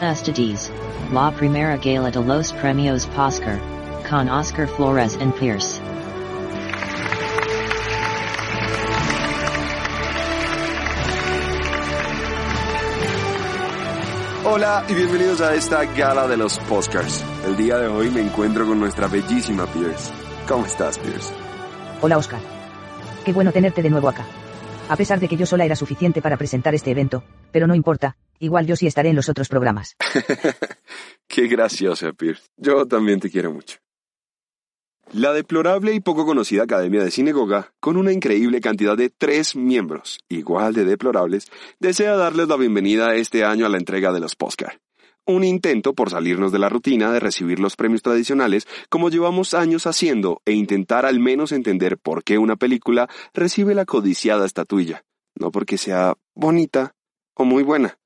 Con ustedes, la primera gala de los premios Oscar, con Oscar Flores and Pierce. Hola y bienvenidos a esta gala de los Oscars. El día de hoy me encuentro con nuestra bellísima Pierce. ¿Cómo estás, Pierce? Hola Oscar. Qué bueno tenerte de nuevo acá. A pesar de que yo sola era suficiente para presentar este evento, pero no importa, igual yo sí estaré en los otros programas. Qué graciosa, Pierce. Yo también te quiero mucho. La deplorable y poco conocida Academia de Sinagoga, con una increíble cantidad de tres miembros, igual de deplorables, desea darles la bienvenida este año a la entrega de los Oscar. Un intento por salirnos de la rutina de recibir los premios tradicionales como llevamos años haciendo e intentar al menos entender por qué una película recibe la codiciada estatuilla. No porque sea bonita o muy buena,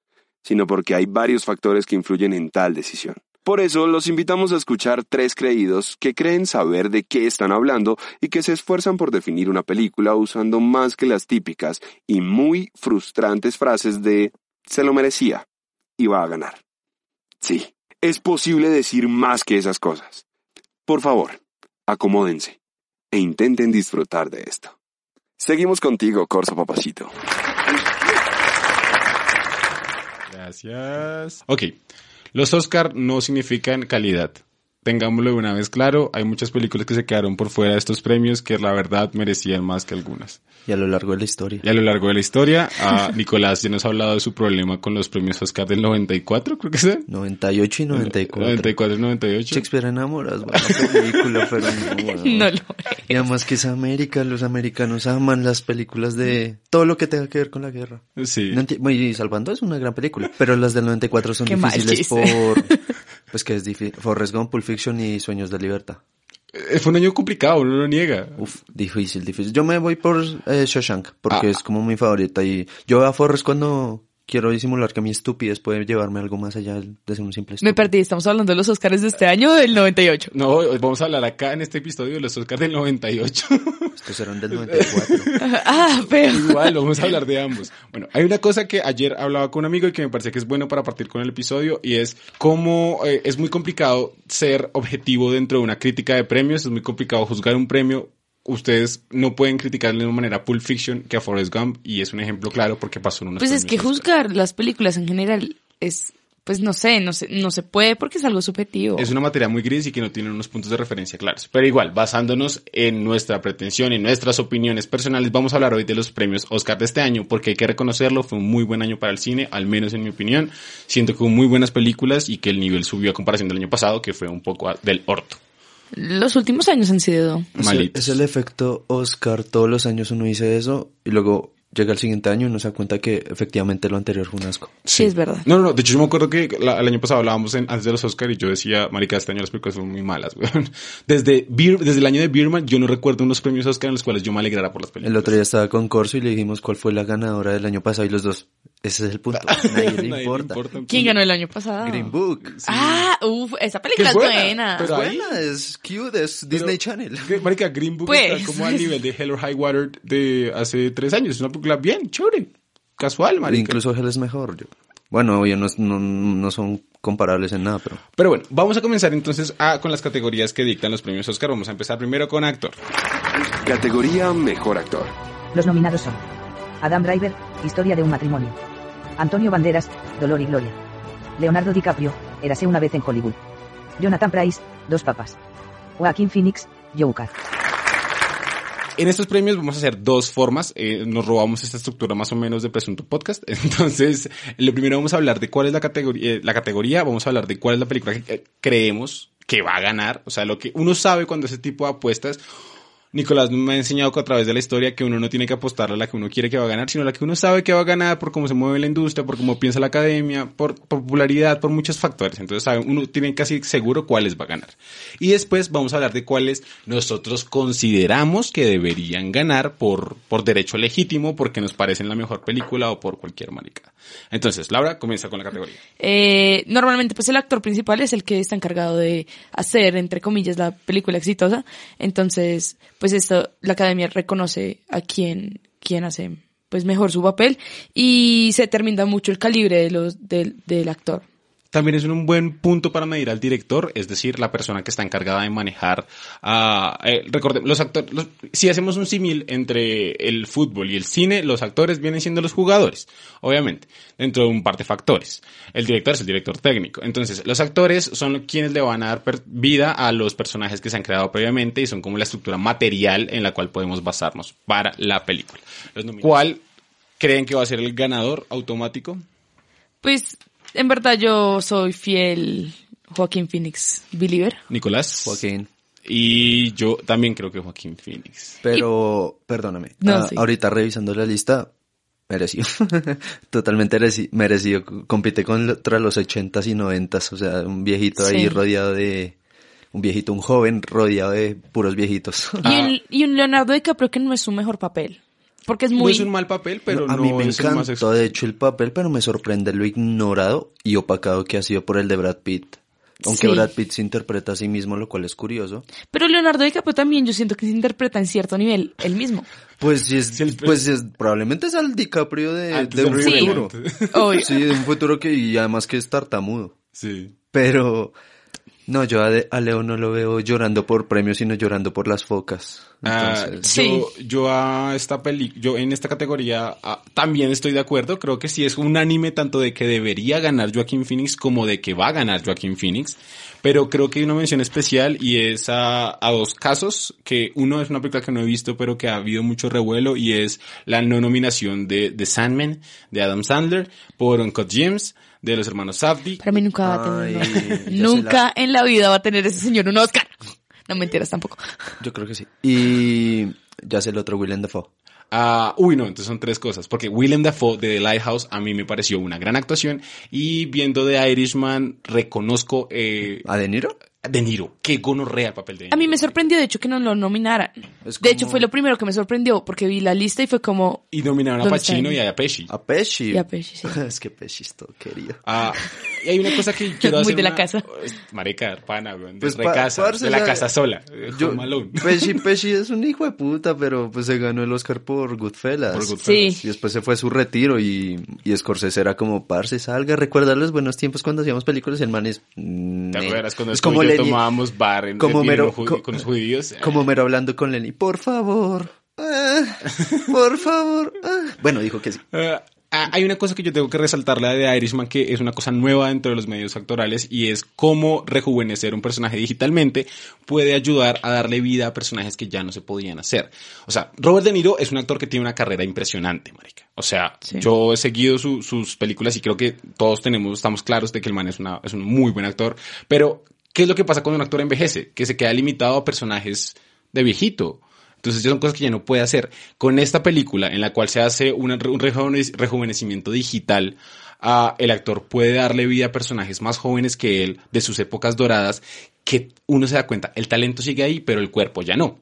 sino porque hay varios factores que influyen en tal decisión. Por eso los invitamos a escuchar tres creídos que creen saber de qué están hablando y que se esfuerzan por definir una película usando más que las típicas y muy frustrantes frases de se lo merecía va a ganar. Sí, es posible decir más que esas cosas. Por favor, acomódense e intenten disfrutar de esto. Seguimos contigo, Corso Papacito. Gracias. Ok, los Oscar no significan calidad. Tengámoslo de una vez claro, hay muchas películas que se quedaron por fuera de estos premios que la verdad merecían más que algunas. Y a lo largo de la historia. Y a lo largo de la historia, a Nicolás ya nos ha hablado de su problema con los premios Oscar del 94, creo que sea. 98 y 94. 94 y 98. Shakespeare enamoras, buena película, pero no, bueno. No lo Y además que es América, los americanos aman las películas de todo lo que tenga que ver con la guerra. Sí. No y Salvando es una gran película, pero las del 94 son Qué difíciles por... Pues que es difícil. Forrest Gump, Pulp Fiction y Sueños de Libertad. Eh, Fue un año complicado, no lo niega. Uf, difícil, difícil. Yo me voy por eh, Shawshank, porque Ah. es como mi favorita y yo veo a Forrest cuando quiero disimular que mi estupidez puede llevarme algo más allá de ser un simple Me estúpido. perdí, estamos hablando de los Oscars de este año del 98. No, vamos a hablar acá en este episodio de los Oscar del 98. Estos eran del 94. Ah, pero... Igual, vamos a hablar de ambos. Bueno, hay una cosa que ayer hablaba con un amigo y que me parece que es bueno para partir con el episodio y es cómo eh, es muy complicado ser objetivo dentro de una crítica de premios, es muy complicado juzgar un premio. Ustedes no pueden criticar de misma manera Pulp Fiction que a Forrest Gump y es un ejemplo claro porque pasó en unos Pues es que juzgar las películas en general es, pues no sé, no se, no se puede porque es algo subjetivo. Es una materia muy gris y que no tiene unos puntos de referencia claros. Pero igual, basándonos en nuestra pretensión, en nuestras opiniones personales, vamos a hablar hoy de los premios Oscar de este año, porque hay que reconocerlo, fue un muy buen año para el cine, al menos en mi opinión. Siento que hubo muy buenas películas y que el nivel subió a comparación del año pasado, que fue un poco del orto. Los últimos años han sido... Es el, Malitos. es el efecto Oscar, todos los años uno dice eso y luego llega el siguiente año y uno se da cuenta que efectivamente lo anterior fue un asco. Sí, es verdad. No, no, no. De hecho, yo me acuerdo que la- el año pasado hablábamos en- antes de los Oscar y yo decía, marica, este año las películas fueron muy malas, weón. Desde, Bir- desde el año de Birman, yo no recuerdo unos premios Oscar en los cuales yo me alegrara por las películas. El otro día estaba con Corso y le dijimos cuál fue la ganadora del año pasado y los dos, ese es el punto, nadie le Nadie importa. un ¿Quién ganó el año pasado? Green Book. Ah, uff, esa película es buena, buena. pero- Es ahí- buena, es cute, es Disney Channel. Que, Marica, Green Book Pues. está como al nivel de Hell or High Water de hace tres años. Es una película bien, chévere, casual, marica. Incluso Hell es mejor. yo- Bueno, obvio, no, no, no son comparables en nada, pero... Pero bueno, vamos a comenzar entonces a, con las categorías que dictan los premios Oscar. Vamos a empezar primero con actor. Categoría Mejor Actor. Los nominados son Adam Driver, Historia de un matrimonio. Antonio Banderas, Dolor y Gloria. Leonardo DiCaprio, Érase una vez en Hollywood. Jonathan Price, Dos papas. Joaquín Phoenix, Joker. En estos premios vamos a hacer dos formas. Eh, nos robamos esta estructura más o menos de Presunto Podcast. Entonces, lo primero vamos a hablar de cuál es la categoría, eh, la categoría, vamos a hablar de cuál es la película que eh, creemos que va a ganar. O sea, lo que uno sabe cuando ese tipo de apuestas. Nicolás me ha enseñado que a través de la historia que uno no tiene que apostarle a la que uno quiere que va a ganar, sino a la que uno sabe que va a ganar por cómo se mueve la industria, por cómo piensa la academia, por popularidad, por muchos factores. Entonces, uno tiene casi seguro cuáles va a ganar. Y después vamos a hablar de cuáles nosotros consideramos que deberían ganar por, por derecho legítimo, porque nos parecen la mejor película o por cualquier maricada. Entonces, Laura, comienza con la categoría. Eh, normalmente, pues el actor principal es el que está encargado de hacer, entre comillas, la película exitosa. Entonces, pues esto, la academia reconoce a quien, quien hace, pues mejor su papel y se determina mucho el calibre de los, del, del actor. También es un buen punto para medir al director, es decir, la persona que está encargada de manejar a, eh, recordemos, los actores, los- si hacemos un símil entre el fútbol y el cine, los actores vienen siendo los jugadores, obviamente, dentro de un par de factores. El director es el director técnico. Entonces, los actores son quienes le van a dar vida a los personajes que se han creado previamente y son como la estructura material en la cual podemos basarnos para la película. Los. ¿Cuál creen que va a ser el ganador automático? Pues, en verdad yo soy fiel Joaquín Phoenix believer. Nicolás. Joaquín. Y yo también creo que Joaquín Phoenix. Pero, perdóname. No, ah, sí. Ahorita revisando la lista, merecido. Totalmente mereci- merecido. Compite contra los ochentas y noventas. O sea, un viejito ahí rodeado de... Un viejito, un joven rodeado de puros viejitos. Y, un, y un Leonardo DiCaprio que no es su mejor papel. Porque es No muy... es un mal papel, pero a no mí me es el encantó, de hecho, el papel, pero me sorprende lo ignorado y opacado que ha sido por el de Brad Pitt. Aunque Sí. Brad Pitt se interpreta a sí mismo, lo cual es curioso. Pero Leonardo DiCaprio también yo siento que se interpreta en cierto nivel él mismo. Pues sí es, Sí, el- pues sí es, probablemente es al DiCaprio de, Antes de un futuro. Obvio. Sí, de un futuro que, y además que es tartamudo. Sí. Pero, no, yo a, de- a Leo no lo veo llorando por premios, sino llorando por las focas. Ah, Sí. yo, yo a esta peli, yo en esta categoría ah, también estoy de acuerdo. Creo que sí es un anime tanto de que debería ganar Joaquín Phoenix como de que va a ganar Joaquín Phoenix. Pero creo que hay una mención especial y es a, a dos casos, que uno es una película que no he visto pero que ha habido mucho revuelo y es la no nominación de, de Sandman de Adam Sandler por Uncut Gems de los hermanos Safdie. Para mí nunca va a tener. Ay, Nunca en la vida va a tener ese señor un Oscar. No mentiras tampoco. yo creo que sí. Y ya sé el otro, Willem Dafoe. Ah, uy, no, entonces son tres cosas. Porque Willem Dafoe de The Lighthouse a mí me pareció una gran actuación. Y viendo The Irishman, reconozco eh, ¿A De Niro? De Niro. Qué gonorrea el papel de De A mí Niro. me sorprendió de hecho que no lo nominaran. Es De hecho fue lo primero que me sorprendió porque vi la lista y fue como... Y nominaron a ¿Dónde está Pacino y a Pesci. A Pesci. Y a Pesci, sí. es que Pesci es todo querido. Ah, y hay una cosa que quiero Muy hacer. de la una- casa. Marica, pana, weón. Pues, de pa- casa, parce, de la casa sola. eh, Yo. Pesci, Pesci es un hijo de puta, pero pues se ganó el Oscar por Goodfellas. Por Goodfellas. Sí. Y después se fue a su retiro y, y Scorsese era como, parce, salga, recuerda los buenos tiempos cuando hacíamos películas y el man es... ¿Te ne". acuerdas cuando es como Lenny, tomábamos bar en, como en- mero- co- con los judíos? como mero hablando con Lenny, por favor, ah, por favor. ah". Bueno, dijo que sí. Eh, ah, hay una cosa que yo tengo que resaltar la de Irishman que es una cosa nueva dentro de los medios actorales y es cómo rejuvenecer un personaje digitalmente puede ayudar a darle vida a personajes que ya no se podían hacer. O sea, Robert De Niro es un actor que tiene una carrera impresionante, marica. O sea, Sí. yo he seguido su- sus películas y creo que todos tenemos, estamos claros de que el man es, una, es un muy buen actor. Pero, ¿qué es lo que pasa cuando un actor envejece? Que se queda limitado a personajes de viejito. Entonces son cosas que ya no puede hacer. Con esta película, en la cual se hace un rejuvenec- rejuvenecimiento digital, el actor puede darle vida a personajes más jóvenes que él, de sus épocas doradas, que uno se da cuenta, el talento sigue ahí, pero el cuerpo ya no.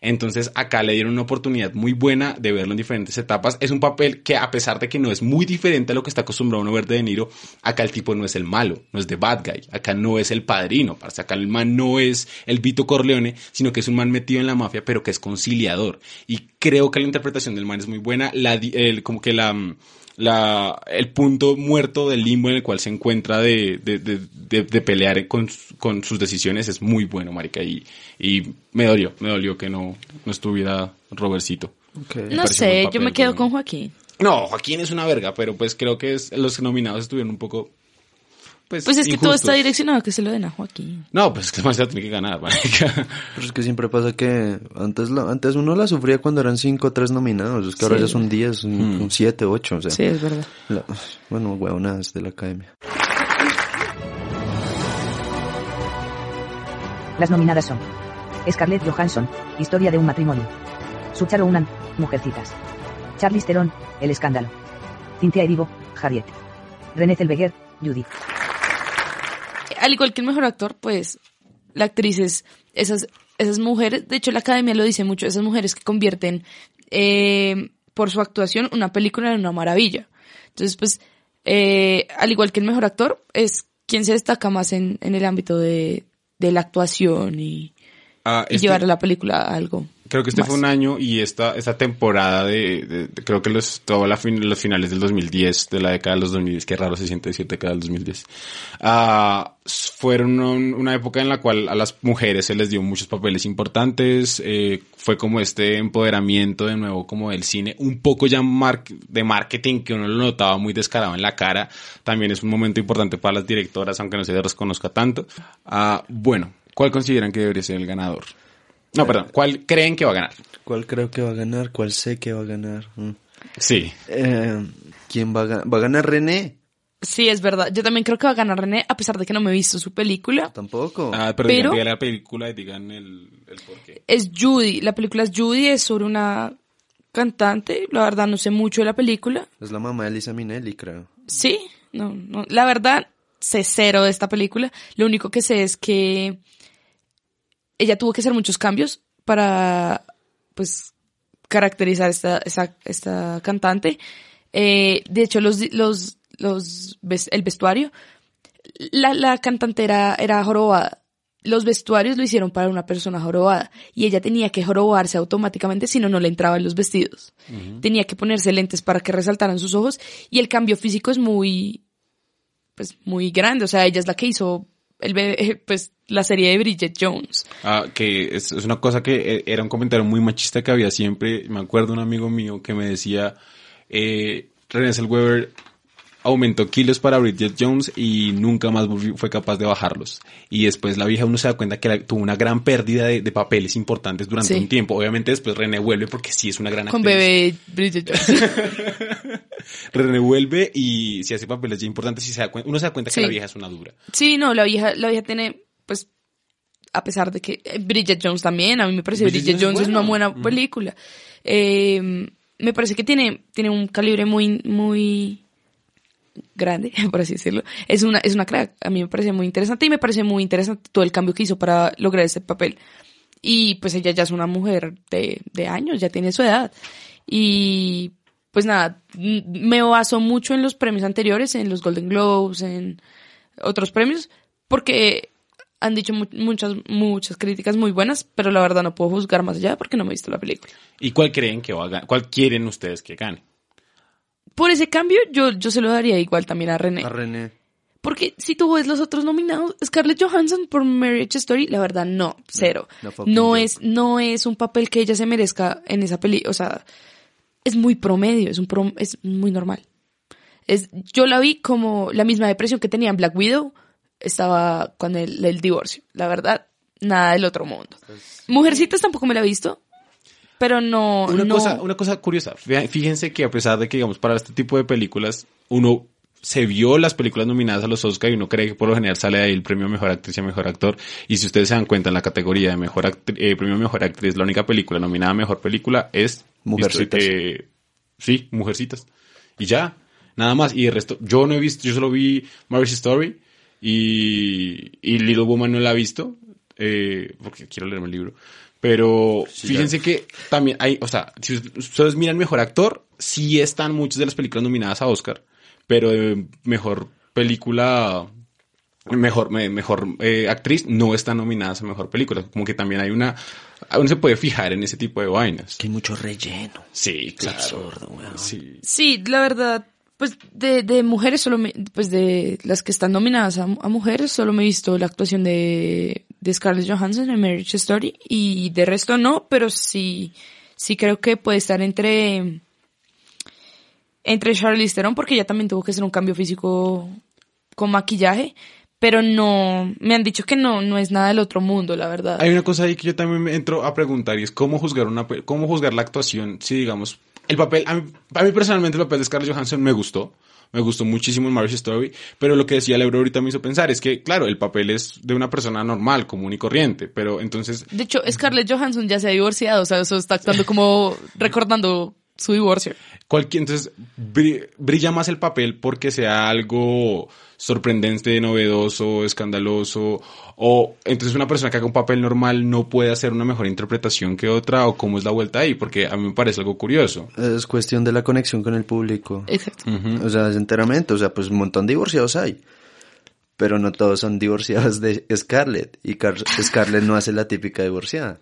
Entonces acá le dieron una oportunidad muy buena de verlo en diferentes etapas. Es un papel que a pesar de que no es muy diferente a lo que está acostumbrado uno ver de De Niro, acá el tipo no es el malo, no es the bad guy, acá no es el padrino, parce. acá el man no es el Vito Corleone, sino que es un man metido en la mafia, pero que es conciliador. Y creo que la interpretación del man es muy buena, la, el, como que la, mm, la, el punto muerto del limbo en el cual se encuentra de, de, de, de- de pelear con, su- con sus decisiones es muy bueno, marica, y, y me dolió, me dolió que no, no estuviera Robertcito. No sé, yo me quedo con Joaquín. No, Joaquín es una verga, pero pues creo que es- los nominados estuvieron un poco, pues, Pues es que todo está direccionado a que se lo den a Joaquín. No, pues es que más la tiene que ganar, marica. Pero es que siempre pasa que antes, la- antes uno la sufría cuando eran cinco o tres nominados. Es que ahora ya son diez, un, un siete, ocho. O sea, Sí, es verdad. la- bueno, huevonadas de la academia. Las nominadas son Scarlett Johansson, Historia de un matrimonio. Sucharo Unan, Mujercitas. Charlize Theron, El escándalo. Cynthia Erivo, Harriet. René Zellweger, Judith. Al igual que el mejor actor, pues la actriz es esas, esas mujeres, de hecho la academia lo dice mucho, esas mujeres que convierten eh, por su actuación una película en una maravilla. Entonces, pues, eh, al igual que el mejor actor, es quien se destaca más en, en el ámbito de, de la actuación y, Ah, y este- llevar la película a algo. Creo que este Más. fue un año y esta, esta temporada de, de- de- creo que los, toda la fin- los finales del 2010, de la década de los 2010, qué raro se siente decir década del 2010, ah, s- fueron un- una época en la cual a las mujeres se les dio muchos papeles importantes, eh, fue como este empoderamiento de nuevo como del cine, un poco ya mar- de marketing que uno lo notaba muy descarado en la cara, también es un momento importante para las directoras, aunque no se les reconozca tanto. Ah, bueno, ¿cuál consideran que debería ser el ganador? No, perdón, ¿cuál creen que va a ganar? ¿Cuál creo que va a ganar? ¿Cuál sé que va a ganar? Mm. Sí. Eh, ¿Quién va a ganar? ¿Va a ganar René? Sí, es verdad. Yo también creo que va a ganar René, a pesar de que no me he visto su película. Tampoco. Ah, pero, Pero- digan, la película y digan el, el por qué. Es Judy. La película es Judy, es sobre una cantante. La verdad, no sé mucho de la película. Es la mamá de Lisa Minelli, creo. Sí, no, no. La verdad, sé cero de esta película. Lo único que sé es que ella tuvo que hacer muchos cambios para, pues, caracterizar esta, esta, esta cantante. Eh, de hecho, los, los, los, el vestuario, la, la cantante era, era jorobada. Los vestuarios lo hicieron para una persona jorobada y ella tenía que jorobarse automáticamente, si no, no le entraban los vestidos. Tenía que ponerse lentes para que resaltaran sus ojos y el cambio físico es muy, pues, muy grande. O sea, ella es la que hizo el bebé, pues, la serie de Bridget Jones. Ah, que es, es una cosa que eh, era un comentario muy machista que había siempre. Me acuerdo un amigo mío que me decía, eh, René Zellweger aumentó kilos para Bridget Jones y nunca más fue capaz de bajarlos. Y después la vieja uno se da cuenta que la- tuvo una gran pérdida de, de papeles importantes durante Sí. un tiempo. Obviamente después René vuelve porque sí es una gran Con actriz. bebé Bridget Jones. René vuelve y si hace papeles ya importantes y se da cuen- uno se da cuenta que la vieja es una dura. Sí, no, la vieja, la vieja tiene, pues, a pesar de que eh, Bridget Jones también, a mí me parece Bridget Bridget, Jones es Jones es una buena. buena película. Eh, me parece que tiene, tiene un calibre muy, muy grande, por así decirlo. Es una, es una crack. A mí me parece muy interesante y me parece muy interesante todo el cambio que hizo para lograr ese papel. Y pues ella ya es una mujer de, de años, ya tiene su edad. Y pues nada, me baso mucho en los premios anteriores, en los Golden Globes, en otros premios, porque han dicho mu- muchas, muchas críticas muy buenas, pero la verdad no puedo juzgar más allá porque no me he visto la película. ¿Y cuál creen que va a? ¿Cuál quieren ustedes que gane? Por ese cambio, yo, yo se lo daría igual también a René. A René. Porque si tú ves los otros nominados, Scarlett Johansson por Marriage Story, la verdad no, cero. no es, no es un papel que ella se merezca en esa peli, o sea, es muy promedio, es un prom- es muy normal. Es, yo la vi como la misma depresión que tenía en Black Widow, estaba con el, el divorcio. La verdad, nada del otro mundo. Mujercitas tampoco me la he visto, pero no, Una, no. cosa, una cosa curiosa, fí- fíjense que a pesar de que, digamos, para este tipo de películas, uno se vio las películas nominadas a los Oscar y uno cree que por lo general sale de ahí el premio a Mejor Actriz y a Mejor Actor. Y si ustedes se dan cuenta, en la categoría de Mejor Actri- eh, Premio a Mejor Actriz, la única película nominada a Mejor Película es... Mujercitas. eh, sí, Mujercitas. Y ya, nada más. Y el resto, yo no he visto, yo solo vi Marriage Story y, y Little Woman no la he visto, eh, porque quiero leerme el libro. Pero fíjense que también hay, o sea, si ustedes miran mejor actor, sí están muchas de las películas nominadas a Oscar, pero de mejor película, mejor, me- mejor eh, actriz no están nominadas a mejor película. Como que también hay una, uno se puede fijar en ese tipo de vainas. Que hay mucho relleno. Sí, claro. absurdo, weón. Sí. Sí, la verdad, pues de, de mujeres solo me, pues de las que están nominadas a, a mujeres solo me he visto la actuación de, de Scarlett Johansson en Marriage Story y de resto no, pero sí, sí creo que puede estar entre, entre Charlize Theron porque ella también tuvo que hacer un cambio físico con maquillaje, pero no, me han dicho que no, no es nada del otro mundo, la verdad. Hay una cosa ahí que yo también me entro a preguntar y es cómo juzgar una cómo juzgar la actuación si digamos el papel a mí, a mí personalmente el papel de Scarlett Johansson me gustó me gustó muchísimo en Marriage Story pero lo que decía Lebro ahorita me hizo pensar es que claro el papel es de una persona normal común y corriente pero entonces De hecho, Scarlett Johansson ya se ha divorciado, o sea, eso está actuando como recordando su divorcio. cualquier entonces bri- brilla más el papel porque sea algo sorprendente, novedoso, escandaloso o entonces una persona que haga un papel normal no puede hacer una mejor interpretación que otra o cómo es la vuelta ahí porque a mí me parece algo curioso. Es cuestión de la conexión con el público. Exacto. O sea, es enteramente. O sea, pues un montón de divorciados hay. Pero no todos son divorciados de Scarlett y Car- Scarlett no hace la típica divorciada.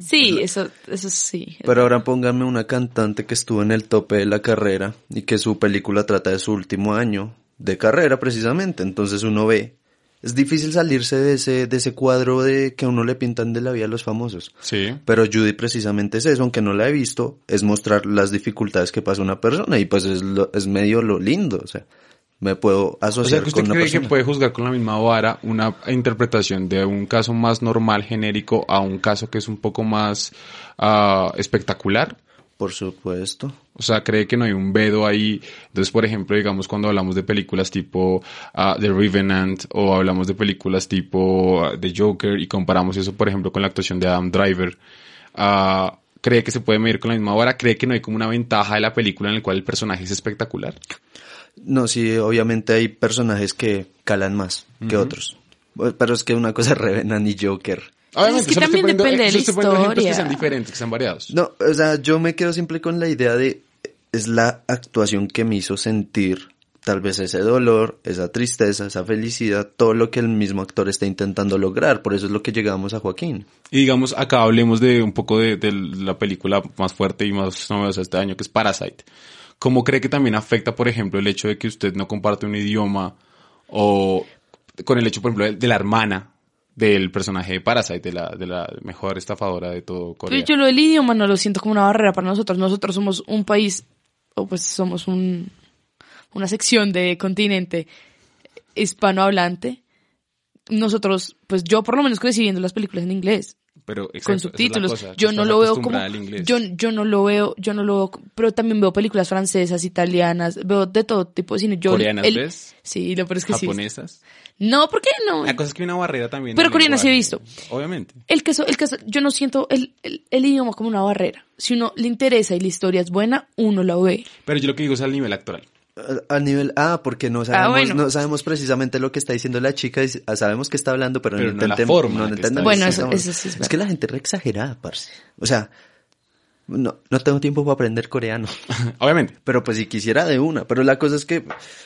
Sí, eso, eso sí. Pero ahora pónganme una cantante que estuvo en el tope de la carrera y que su película trata de su último año de carrera precisamente. Entonces uno ve, es difícil salirse de ese, de ese cuadro de que a uno le pintan de la vida a los famosos. Sí. Pero Judy precisamente es eso, aunque no la he visto, es mostrar las dificultades que pasa una persona y pues es, lo- es medio lo lindo, o sea, me puedo O sea, asociar que usted con una cree persona. que puede juzgar con la misma vara una interpretación de un caso más normal, genérico, a un caso que es un poco más ah, espectacular. Por supuesto. O sea, cree que no hay un vedo ahí. Entonces, por ejemplo, digamos, cuando hablamos de películas tipo ah, The Revenant o hablamos de películas tipo ah, The Joker y comparamos eso, por ejemplo, con la actuación de Adam Driver, ¿cree que se puede medir con la misma vara? ¿Cree que no hay como una ventaja de la película en la cual el personaje es espectacular? No, sí, obviamente hay personajes que calan más que otros. Pero es que una cosa es Revenant y Joker. Obviamente, que solo estoy también poniendo- depende de la ejemplos que historia. sean diferentes, que sean variados. No, o sea, yo me quedo siempre con la idea de es la actuación que me hizo sentir tal vez ese dolor, esa tristeza, esa felicidad, todo lo que el mismo actor está intentando lograr. Por eso es lo que llegamos a Joaquín. Y digamos, acá hablemos de un poco de, de la película más fuerte y más novedosa este año, que es Parasite. ¿Cómo cree que también afecta, por ejemplo, el hecho de que usted no comparte un idioma o con el hecho, por ejemplo, de, la hermana del personaje de Parasite, de la, de la mejor estafadora de todo Corea? Yo lo del idioma no lo siento como una barrera para nosotros. Nosotros somos un país, o pues somos un, una sección de continente hispanohablante. Nosotros, pues yo por lo menos crecí viendo las películas en inglés. Pero, con exacto, es la subtítulos. cosa, yo no lo veo como yo yo no lo veo, yo no lo veo, pero también veo películas francesas, italianas, veo de todo tipo de cine. Yo, ¿Coreanas el- ves? Sí, lo peor es que sí. ¿Japonesas? No, ¿por qué no? La cosa es que hay una barrera también. Pero coreanas sí he visto. Obviamente. El caso, el caso, yo no siento el, el, el idioma como una barrera. Si uno le interesa y la historia es buena, uno la ve. Pero yo lo que digo es al nivel actoral. A, a nivel, ah, porque no sabemos, bueno. no sabemos precisamente lo que está diciendo la chica, y ah, sabemos que está hablando, pero, Pero no no la entendemos. forma no Bueno, eso- sí es Es que la gente es re exagerada, parce. O sea, no, no tengo tiempo para aprender coreano. Obviamente. Pero pues si quisiera de una. Pero la cosa es que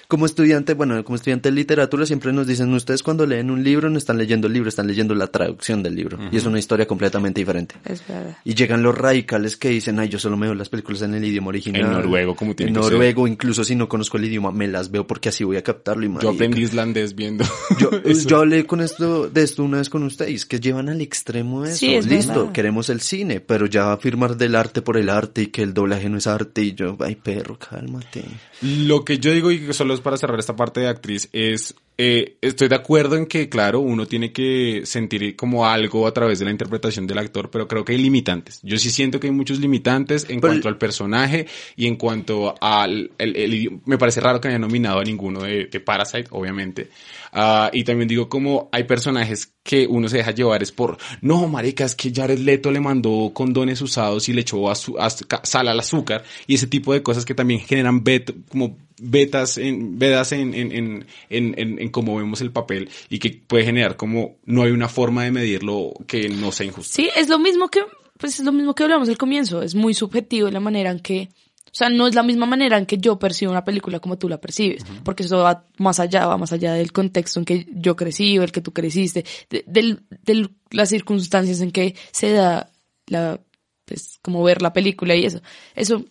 como estudiante, bueno, como estudiante de literatura siempre nos dicen, ustedes cuando leen un libro no están leyendo el libro, están leyendo la traducción del libro. Y es una historia completamente diferente. Es verdad. Y llegan los radicales que dicen, ay, yo solo me veo las películas en el idioma original. En noruego, como tiene En que ser. noruego, incluso si no conozco el idioma, me las veo porque así voy a captarlo. Y Yo aprendí islandés viendo. Yo, eso. yo hablé con esto, de esto una vez con ustedes, que llevan al extremo eso. Sí, es Listo, verdad. queremos el cine, pero ya firmar del arte por el arte y que el doblaje no es arte y yo, ay perro, cálmate. Lo que yo digo, y que solo es para cerrar esta parte de actriz, es, eh, estoy de acuerdo en que, claro, uno tiene que sentir como algo a través de la interpretación del actor, pero creo que hay limitantes. Yo sí siento que hay muchos limitantes en Pero- cuanto al personaje y en cuanto al, el, el me parece raro que haya nominado a ninguno de, de Parasite, obviamente. Ah, y también digo como hay personajes que uno se deja llevar es por, no, marica, es que Jared Leto le mandó condones usados y le echó azu- azúcar- sal al azúcar y ese tipo de cosas que también generan bet, como betas en, vedas en, en, en, en, en, en cómo vemos el papel y que puede generar como no hay una forma de medirlo que no sea injusto. Sí, es lo mismo que, pues es lo mismo que hablamos al comienzo. Es muy subjetivo la manera en que, o sea, no es la misma manera en que yo percibo una película como tú la percibes, porque eso va más allá, va más allá del contexto en que yo crecí o el que tú creciste, de, del- del- las circunstancias en que se da la, pues, como ver la película y eso. Eso,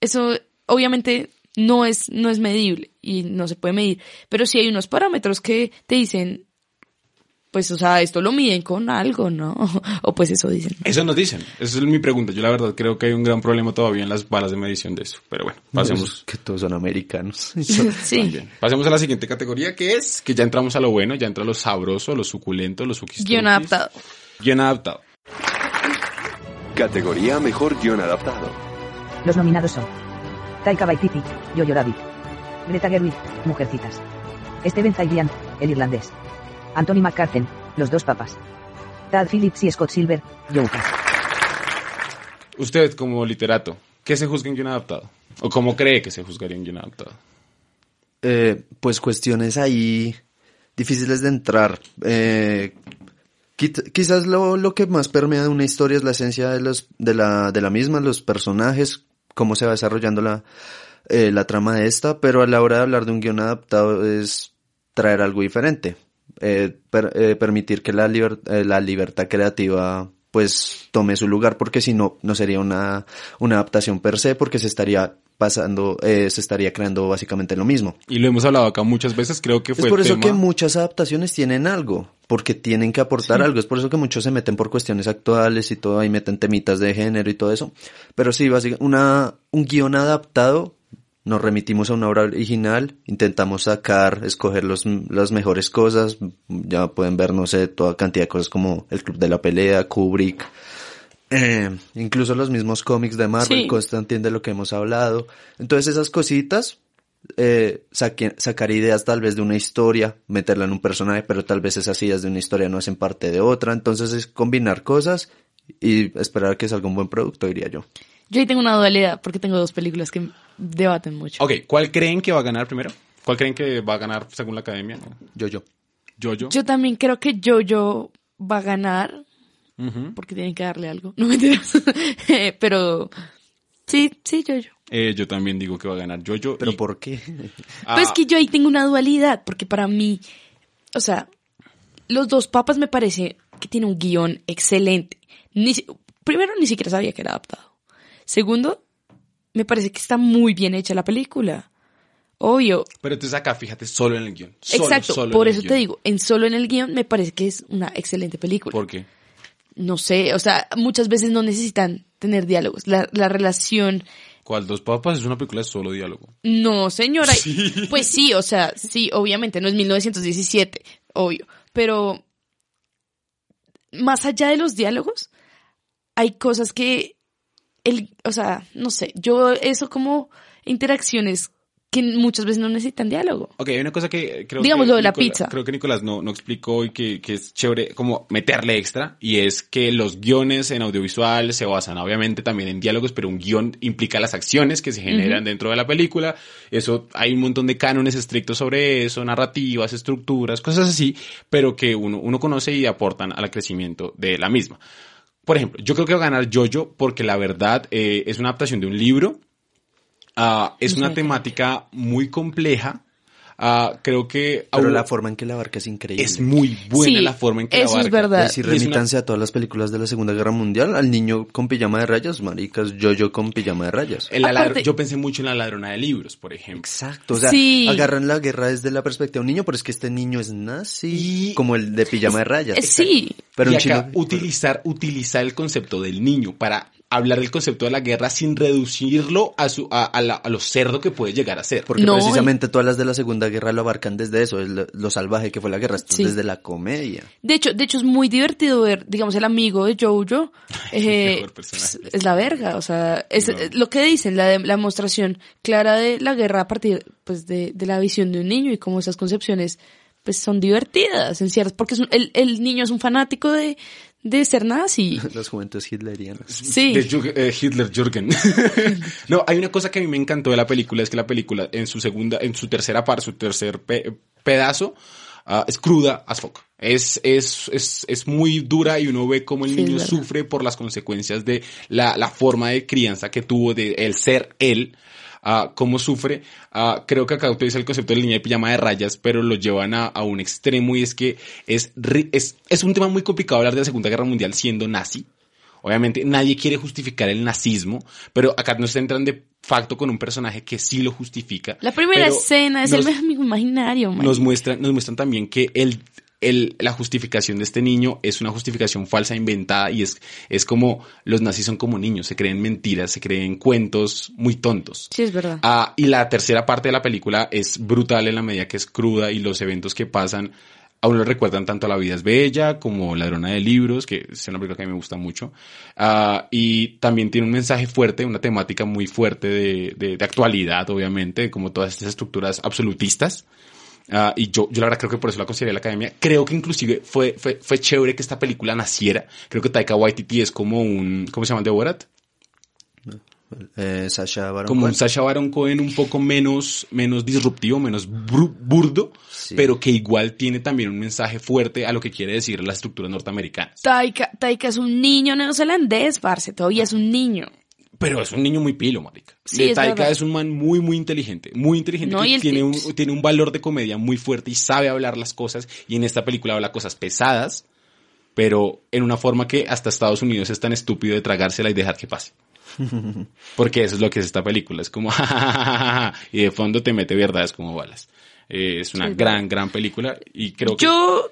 eso, obviamente no es, no es medible y no se puede medir, pero sí hay unos parámetros que te dicen, pues, o sea, esto lo miden con algo, ¿no? O pues eso dicen. Eso nos dicen. Esa es mi pregunta. Yo la verdad creo que hay un gran problema todavía en las balas de medición de eso. Pero bueno, pasemos. Que todos son americanos. Sí. Bien. Pasemos a la siguiente categoría que es que ya entramos a lo bueno, ya entra lo sabroso, lo suculento, lo suquis. Guión adaptado. Guión adaptado. Categoría Mejor Guión Adaptado. Los nominados son Taika Waititi, Jojo Rabbit. Greta Gerwig, Mujercitas. Steven Zaillian, El Irlandés. Anthony McCarten, Los Dos Papas. Tad Phillips y Scott Silver, Joker. Usted como literato, ¿qué se juzga en guion adaptado? ¿O cómo cree que se juzgaría en guion adaptado? Eh, pues cuestiones ahí difíciles de entrar. Eh, quizás lo, lo que más permea de una historia es la esencia de, los, de, la, de la misma, los personajes, cómo se va desarrollando la, eh, la trama de esta, pero a la hora de hablar de un guion adaptado es traer algo diferente, eh, eh, permitir que la, liber- eh, la libertad creativa pues tome su lugar porque si no no sería una, una adaptación per se porque se estaría pasando eh, se estaría creando básicamente lo mismo Y lo hemos hablado acá muchas veces, creo que es fue por el eso tema- que muchas adaptaciones tienen algo, porque tienen que aportar algo. Es por eso que muchos se meten por cuestiones actuales y todo, ahí meten temitas de género y todo eso. Pero sí, básicamente, una, un guion adaptado, nos remitimos a una obra original, intentamos sacar, escoger los, las mejores cosas. Ya pueden ver, no sé, toda cantidad de cosas como El Club de la Pelea, Kubrick. Eh, incluso los mismos cómics de Marvel, Sí. Constantine de lo que hemos hablado. Entonces esas cositas eh, saque- sacar ideas tal vez de una historia, meterla en un personaje, pero tal vez esas ideas de una historia no hacen parte de otra. Entonces es combinar cosas y esperar que salga un buen producto, diría yo. Yo ahí tengo una dualidad porque tengo dos películas que debaten mucho. Ok, ¿cuál creen que va a ganar primero? ¿Cuál creen que va a ganar según la academia? Yo, yo. Yo-Yo. Yo también creo que Jojo va a ganar Porque tienen que darle algo. No mentiras. Pero sí, sí, Jojo. Eh, yo también digo que va a ganar Yo-Yo. ¿Pero y- por qué? Ah, Pues que yo ahí tengo una dualidad, porque para mí, o sea, Los dos papas me parece que tiene un guion excelente. Ni primero, ni siquiera sabía que era adaptado. Segundo, me parece que está muy bien hecha la película. Obvio. Pero entonces acá, fíjate, solo en el guion. Solo, Exacto. solo por en el eso te digo, en solo en el guion me parece que es una excelente película. ¿Por qué? No sé, o sea, muchas veces no necesitan tener diálogos. La, la relación ¿Cuál Dos Papas? Es una película de solo diálogo. No, señora. Pues sí, o sea, sí, obviamente, no es 1917, obvio. Pero más allá de los diálogos, hay cosas que, el, o sea, no sé, yo eso como interacciones que muchas veces no necesitan diálogo. Ok, hay una cosa que creo Digamos que lo de la pizza. Creo que Nicolás no, no explicó y que, que es chévere como meterle extra y es que los guiones en audiovisual se basan obviamente también en diálogos, pero un guion implica las acciones que se generan dentro de la película. Eso hay un montón de cánones estrictos sobre eso, narrativas, estructuras, cosas así, pero que uno, uno conoce y aportan al crecimiento de la misma. Por ejemplo, yo creo que va a ganar Jojo porque la verdad eh, es una adaptación de un libro. Ah, es una temática muy compleja. Ah, creo que Pero aún la forma en que la abarca es increíble. es muy buena Sí, la forma en que la eso es abarca. verdad. Y si Y es una- remítanse a todas las películas de la Segunda Guerra Mundial, al niño con pijama de rayas, maricas, yo-yo con pijama de rayas. La Aparte- yo pensé mucho en la ladrona de libros, por ejemplo. Exacto, o sea, Sí. agarran la guerra desde la perspectiva de un niño, pero es que este niño es nazi, Y- como el de pijama de rayas. Eh, sí, Pero y un acá chino... utilizar, utilizar el concepto del niño para hablar del concepto de la guerra sin reducirlo a su a, a la- a lo cerdo que puede llegar a ser. Porque No, precisamente todas las de la Segunda Guerra lo abarcan desde eso, es lo, lo salvaje que fue la guerra, esto Sí. es desde la comedia. De hecho, de hecho es muy divertido ver, digamos, el amigo de Jojo. eh, personaje. es, es la verga, o sea, es No. lo que dicen, la, de- la demostración clara de la guerra a partir pues de, de la visión de un niño y cómo esas concepciones pues son divertidas en ciertas, porque es un- el, el niño es un fanático de, de ser nazi. Las juventudes hitlerianas. Sí. De eh, Hitler Jürgen. no, hay una cosa que a mí me encantó de la película, es que la película en su segunda, en su tercera parte, su tercer pe- pedazo, ah, es cruda as fuck. Es, es, es, es muy dura y uno ve cómo el Sí, niño sufre por las consecuencias de la, la forma de crianza que tuvo de el ser él. Cómo sufre. Creo que acá utiliza el concepto del niño de pijama de rayas, pero lo llevan a, a un extremo y es que es, es, es un tema muy complicado hablar de la Segunda Guerra Mundial siendo nazi. Obviamente nadie quiere justificar el nazismo, pero acá nos entran de facto con un personaje que sí lo justifica. La primera escena es nos, el amigo imaginario, man. nos muestran, nos muestran también que el, el, la justificación de este niño es una justificación falsa, inventada, y es, es como los nazis son como niños, se creen mentiras, se creen cuentos muy tontos. Sí, es verdad. Ah, y la tercera parte de la película es brutal en la medida que es cruda y los eventos que pasan a uno le recuerdan tanto a La vida es bella como Ladrona de libros, que es una película que a mí me gusta mucho. Ah, y también tiene un mensaje fuerte, una temática muy fuerte de, de, de actualidad, obviamente, como todas estas estructuras absolutistas. Ah, y yo, yo la verdad creo que por eso la consideré la academia. Creo que inclusive fue, fue, fue chévere que esta película naciera. Creo que Taika Waititi es como un, ¿cómo se llama el de Borat? Eh, Sasha Baron como un. Sacha Baron Cohen un poco menos, menos disruptivo, menos burdo, Sí. pero que igual tiene también un mensaje fuerte a lo que quiere decir la estructura norteamericana. Taika, Taika es un niño neozelandés, parce, todavía es un niño. Pero es un niño muy pilo, marica. Sí, es Taika verdad. es un man muy, muy inteligente. Muy inteligente. No, que tiene, un, tiene un valor de comedia muy fuerte y sabe hablar las cosas. Y en esta película habla cosas pesadas, pero en una forma que hasta Estados Unidos es tan estúpido de tragársela y dejar que pase. Porque eso es lo que es esta película. Es como, y de fondo te mete verdades como balas. Eh, es una Sí, gran, gran película y creo que Yo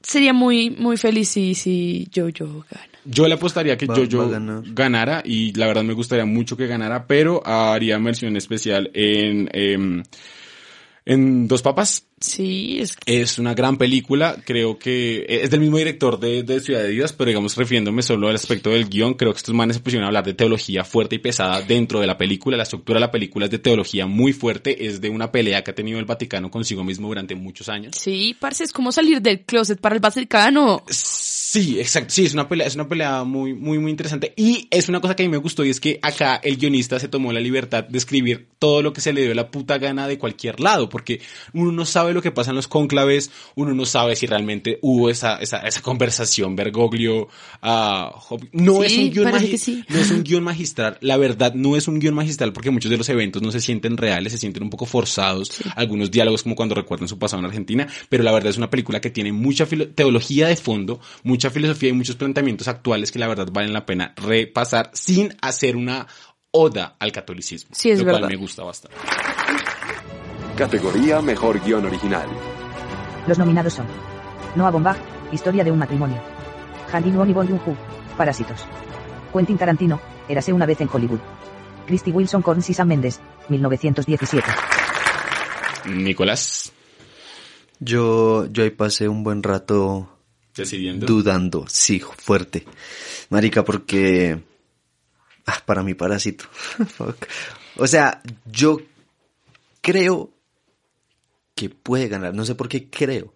sería muy, muy feliz si, si Jojo gana. Yo le apostaría que Va- Jojo va ganara y la verdad me gustaría mucho que ganara, pero haría mención especial en, em, en Dos Papas. Sí, es que Es una gran película, creo que es del mismo director de, de Ciudad de Dios, pero digamos refiriéndome solo al aspecto del guion, creo que estos manes se pusieron a hablar de teología fuerte y pesada dentro de la película. La estructura de la película es de teología muy fuerte, es de una pelea que ha tenido el Vaticano consigo mismo durante muchos años. sí, parce, es como salir del closet para el Vaticano. Sí, exacto. Sí, es una pelea, es una pelea muy, muy, muy interesante. Y es una cosa que a mí me gustó y es que acá el guionista se tomó la libertad de escribir todo lo que se le dio la puta gana de cualquier lado, porque uno no sabe lo que pasa en los cónclaves, uno no sabe si realmente hubo esa, esa, esa conversación Bergoglio, Hop- no Sí, es un guion sí. no es un guion magistral. La verdad, no es un guion magistral porque muchos de los eventos no se sienten reales, se sienten un poco forzados. Algunos diálogos como cuando recuerdan su pasado en Argentina, pero la verdad es una película que tiene mucha filo- teología de fondo, mucha filosofía y muchos planteamientos actuales que la verdad valen la pena repasar sin hacer una oda al catolicismo. Sí, es lo verdad. cual me gusta bastante. Categoría Mejor Guión Original. Los nominados son Noah Baumbach, Historia de un matrimonio. Han In-won y Bong Joon-ho, Parásitos. Quentin Tarantino, Érase una vez en Hollywood. Christy Wilson Corns y Sam Mendes, 1917. Nicolás, Yo, yo ahí pasé un buen rato decidiendo. dudando, sí, fuerte. Marica, porque... Ah, para mí parásito. Fuck. o sea, yo creo que puede ganar. No sé por qué creo.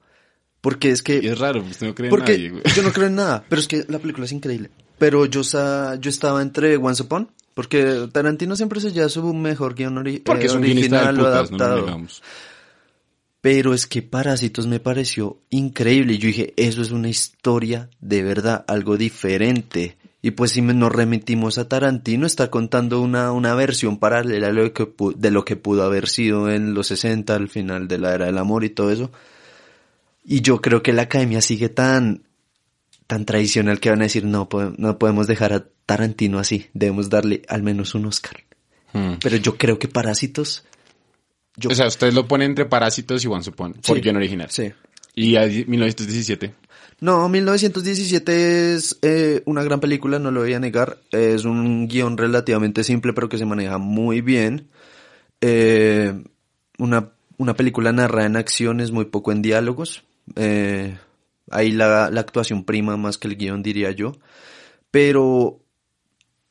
Porque es que... Y es raro, usted no cree en Porque nadie, güey. yo no creo en nada, pero es que la película es increíble. Pero yo, sa- yo estaba entre Once Upon, porque Tarantino siempre se lleva su mejor guion ori- Porque eh, es un guionista de original no lo adaptado. negamos. Pero es que Parásitos me pareció increíble. Y yo dije, eso es una historia de verdad, algo diferente. Y pues si nos remitimos a Tarantino, está contando una, una versión paralela de lo, que, de lo que pudo haber sido en los 60, al final de la era del amor y todo eso. Y yo creo que la academia sigue tan, tan tradicional que van a decir, no, no podemos dejar a Tarantino así, debemos darle al menos un Oscar. Hmm. Pero yo creo que Parásitos... Yo, O sea, usted lo pone entre Parásitos y One Upon, por guion original. sí. Y a 1917. No, 1917 es eh, una gran película, no lo voy a negar. Es un guion relativamente simple, pero que se maneja muy bien. Eh, una, una película narrada en acciones, muy poco en diálogos. Eh, ahí la, la actuación prima más que el guion, diría yo. Pero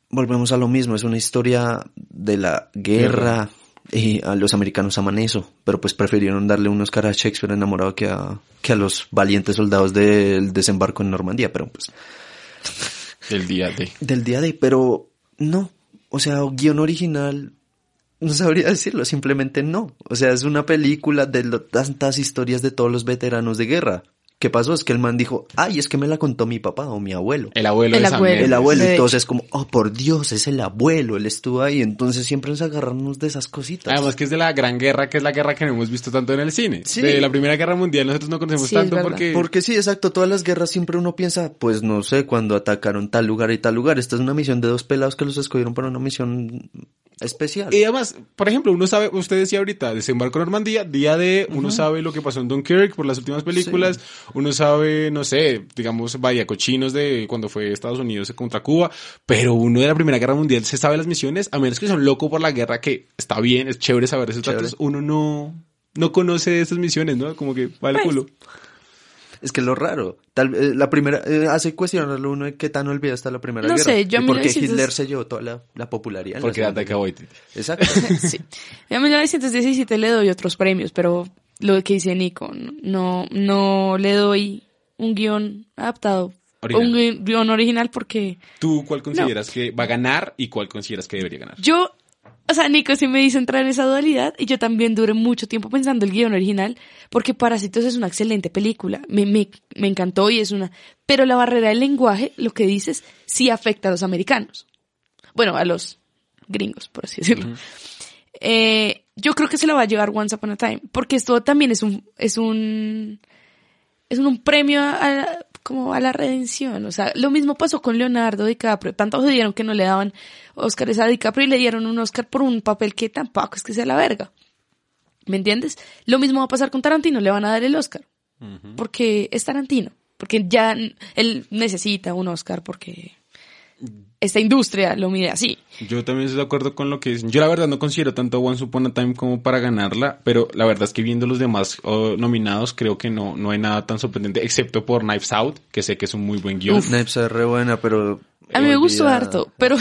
volvemos a lo mismo, es una historia de la guerra. Y a los americanos aman eso, pero pues prefirieron darle un Oscar a Shakespeare enamorado que a, que a los valientes soldados del desembarco en Normandía, pero pues Del día de. del día de, pero no, o sea, guion original, no sabría decirlo, simplemente no, o sea, es una película de lo- tantas historias de todos los veteranos de guerra. ¿Qué pasó? Es que el man dijo, ay, es que me la contó mi papá o mi abuelo. El abuelo El de abuelo. El abuelo, de entonces como, oh, por Dios, es el abuelo, él estuvo ahí, entonces siempre nos agarramos de esas cositas. Además que es de la Gran Guerra, que es la guerra que no hemos visto tanto en el cine. Sí. De la Primera Guerra Mundial nosotros no conocemos Sí, tanto porque... Porque sí, exacto, todas las guerras siempre uno piensa, pues no sé, cuando atacaron tal lugar y tal lugar. Esta es una misión de dos pelados que los escogieron para una misión especial. Y además, por ejemplo, uno sabe, usted decía ahorita, desembarco en Normandía, día de, uno sabe lo que pasó en Dunkirk por las últimas películas, uno sabe, no sé, digamos, vaya, cochinos de cuando fue Estados Unidos contra Cuba, pero uno de la Primera Guerra Mundial se sabe las misiones, a menos que sea un loco por la guerra, que está bien, es chévere saber esos datos, uno no, no conoce esas misiones, ¿no? Como que vale Pues, culo. Es que es lo raro. Tal, eh, la primera, eh, hace cuestionarlo uno de qué tan olvidada está la primera No guerra. sé, yo a y por qué 1900 Hitler se llevó toda la, la popularidad. en la Porque. Guerra. Exacto. sí. Yo a 1917 le doy otros premios, pero lo que dice Nico, no, no le doy un guion adaptado. Original. Un gui- guion original porque ¿Tú cuál consideras que va a ganar y cuál consideras que debería ganar? yo, o sea, Nico sí me hizo entrar en esa dualidad y yo también duré mucho tiempo pensando el guion original porque Parásitos es una excelente película, me, me, me encantó y es una, pero la barrera del lenguaje, lo que dices, sí afecta a los americanos. Bueno, a los gringos, por así decirlo. Eh, yo creo que se la va a llevar Once Upon a Time, porque esto también es un, es un, es un, premio a, como a la redención. O sea, lo mismo pasó con Leonardo DiCaprio. Tanto dieron que no le daban Oscars a DiCaprio y le dieron un Oscar por un papel que tampoco es que sea la verga. ¿Me entiendes? Lo mismo va a pasar con Tarantino, le van a dar el Oscar. Porque es Tarantino. Porque ya él necesita un Oscar porque esta industria lo mide así. Yo también estoy de acuerdo con lo que dicen. Yo la verdad no considero tanto Once Upon a Time como para ganarla, pero la verdad es que viendo los demás oh, nominados creo que no, no hay nada tan sorprendente, excepto por Knives Out, que sé que es un muy buen guion. Knives es re buena, pero a mí me gustó harto, pero...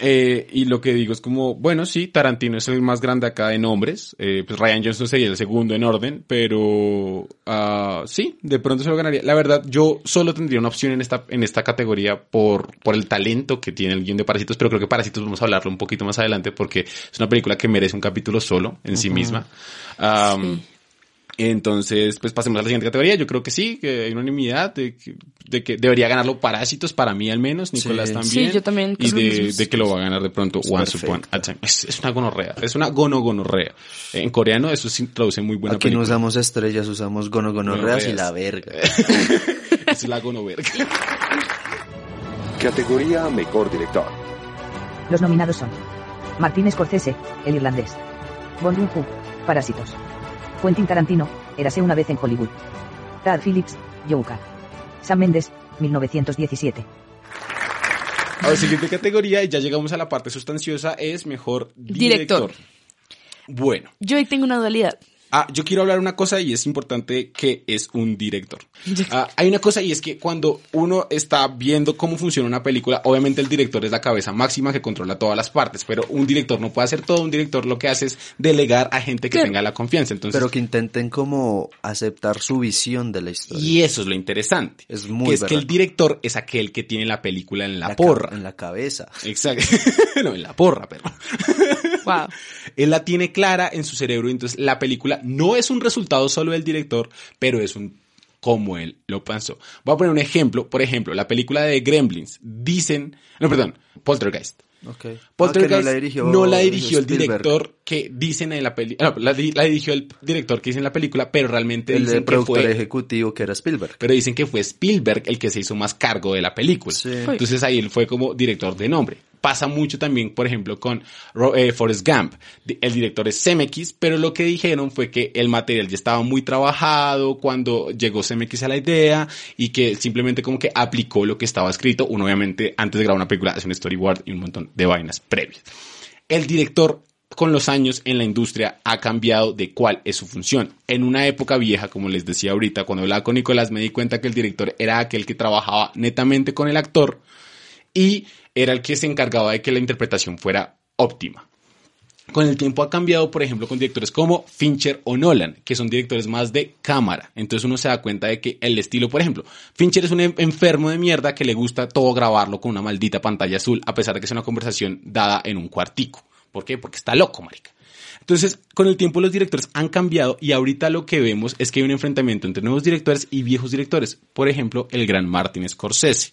eh, y lo que digo es como, bueno, sí, Tarantino es el más grande acá de nombres, eh, pues Ryan Johnson sería el segundo en orden, pero uh, sí, de pronto se lo ganaría. La verdad, yo solo tendría una opción en esta, en esta categoría por, por el talento que tiene el guion de Parásitos, pero creo que Parásitos vamos a hablarlo un poquito más adelante porque es una película que merece un capítulo solo en sí misma. Um, sí. Entonces, pues pasemos a la siguiente categoría. Yo creo que sí, que hay unanimidad de que, de que debería ganarlo Parásitos para mí al menos, Nicolás sí. también. Sí, yo también. Y de, de, que lo va a ganar de pronto es Once Upon a Time. Es, es, una gonorrea, es una gonogonorrea. En coreano eso se traduce muy buena Aquí película. no usamos estrellas, usamos gonogonorreas y la verga. es la gonoverga. Categoría Mejor Director. Los nominados son Martín Scorsese, el irlandés. Bong Joon-ho, Parásitos. Quentin Tarantino, Érase una vez en Hollywood. Tad Phillips, Joker. Sam Mendes, 1917. A la siguiente categoría, y ya llegamos a la parte sustanciosa, es mejor director. Director. Bueno. Yo ahí tengo una dualidad. Ah, yo quiero hablar una cosa y es importante que es un director. Ah, hay una cosa y es que cuando uno está viendo cómo funciona una película, obviamente el director es la cabeza máxima que controla todas las partes, pero un director no puede hacer todo. Un director lo que hace es delegar a gente que tenga la confianza. Entonces, Pero que intenten como aceptar su visión de la historia. y eso es lo interesante. Es muy que es que el director es aquel que tiene la película en la, porra. En la cabeza. Exacto. no, en la porra, pero. Wow. Él la tiene clara en su cerebro, entonces la película no es un resultado solo del director, pero es un cómo él lo pensó. Voy a poner un ejemplo, por ejemplo, la película de Gremlins, dicen, no, perdón, Poltergeist. Ok. Poltergeist Ah, que no la dirigió, no la dirigió el director que dicen en la película, la, di- la dirigió el director que dice en la película, pero realmente El dicen que productor fue ejecutivo que era Spielberg. pero dicen que fue Spielberg el que se hizo más cargo de la película. Sí. Entonces ahí él fue como director de nombre. Pasa mucho también, por ejemplo, con Ro- eh, Forrest Gump. El director es Zemeckis, pero lo que dijeron fue que el material ya estaba muy trabajado cuando llegó Zemeckis a la idea y que simplemente como que aplicó lo que estaba escrito. Uno obviamente antes de grabar una película hace un storyboard y un montón de vainas previas. El director con los años en la industria ha cambiado de cuál es su función. En una época vieja, como les decía ahorita, cuando hablaba con Nicolás, me di cuenta que el director era aquel que trabajaba netamente con el actor y era el que se encargaba de que la interpretación fuera óptima. Con el tiempo ha cambiado, por ejemplo, con directores como Fincher o Nolan, que son directores más de cámara. Entonces uno se da cuenta de que el estilo, por ejemplo, Fincher es un en- enfermo de mierda que le gusta todo grabarlo con una maldita pantalla azul, a pesar de que es una conversación dada en un cuartico. ¿Por qué? Porque está loco, marica. Entonces, con el tiempo los directores han cambiado y ahorita lo que vemos es que hay un enfrentamiento entre nuevos directores y viejos directores. Por ejemplo, el gran Martin Scorsese.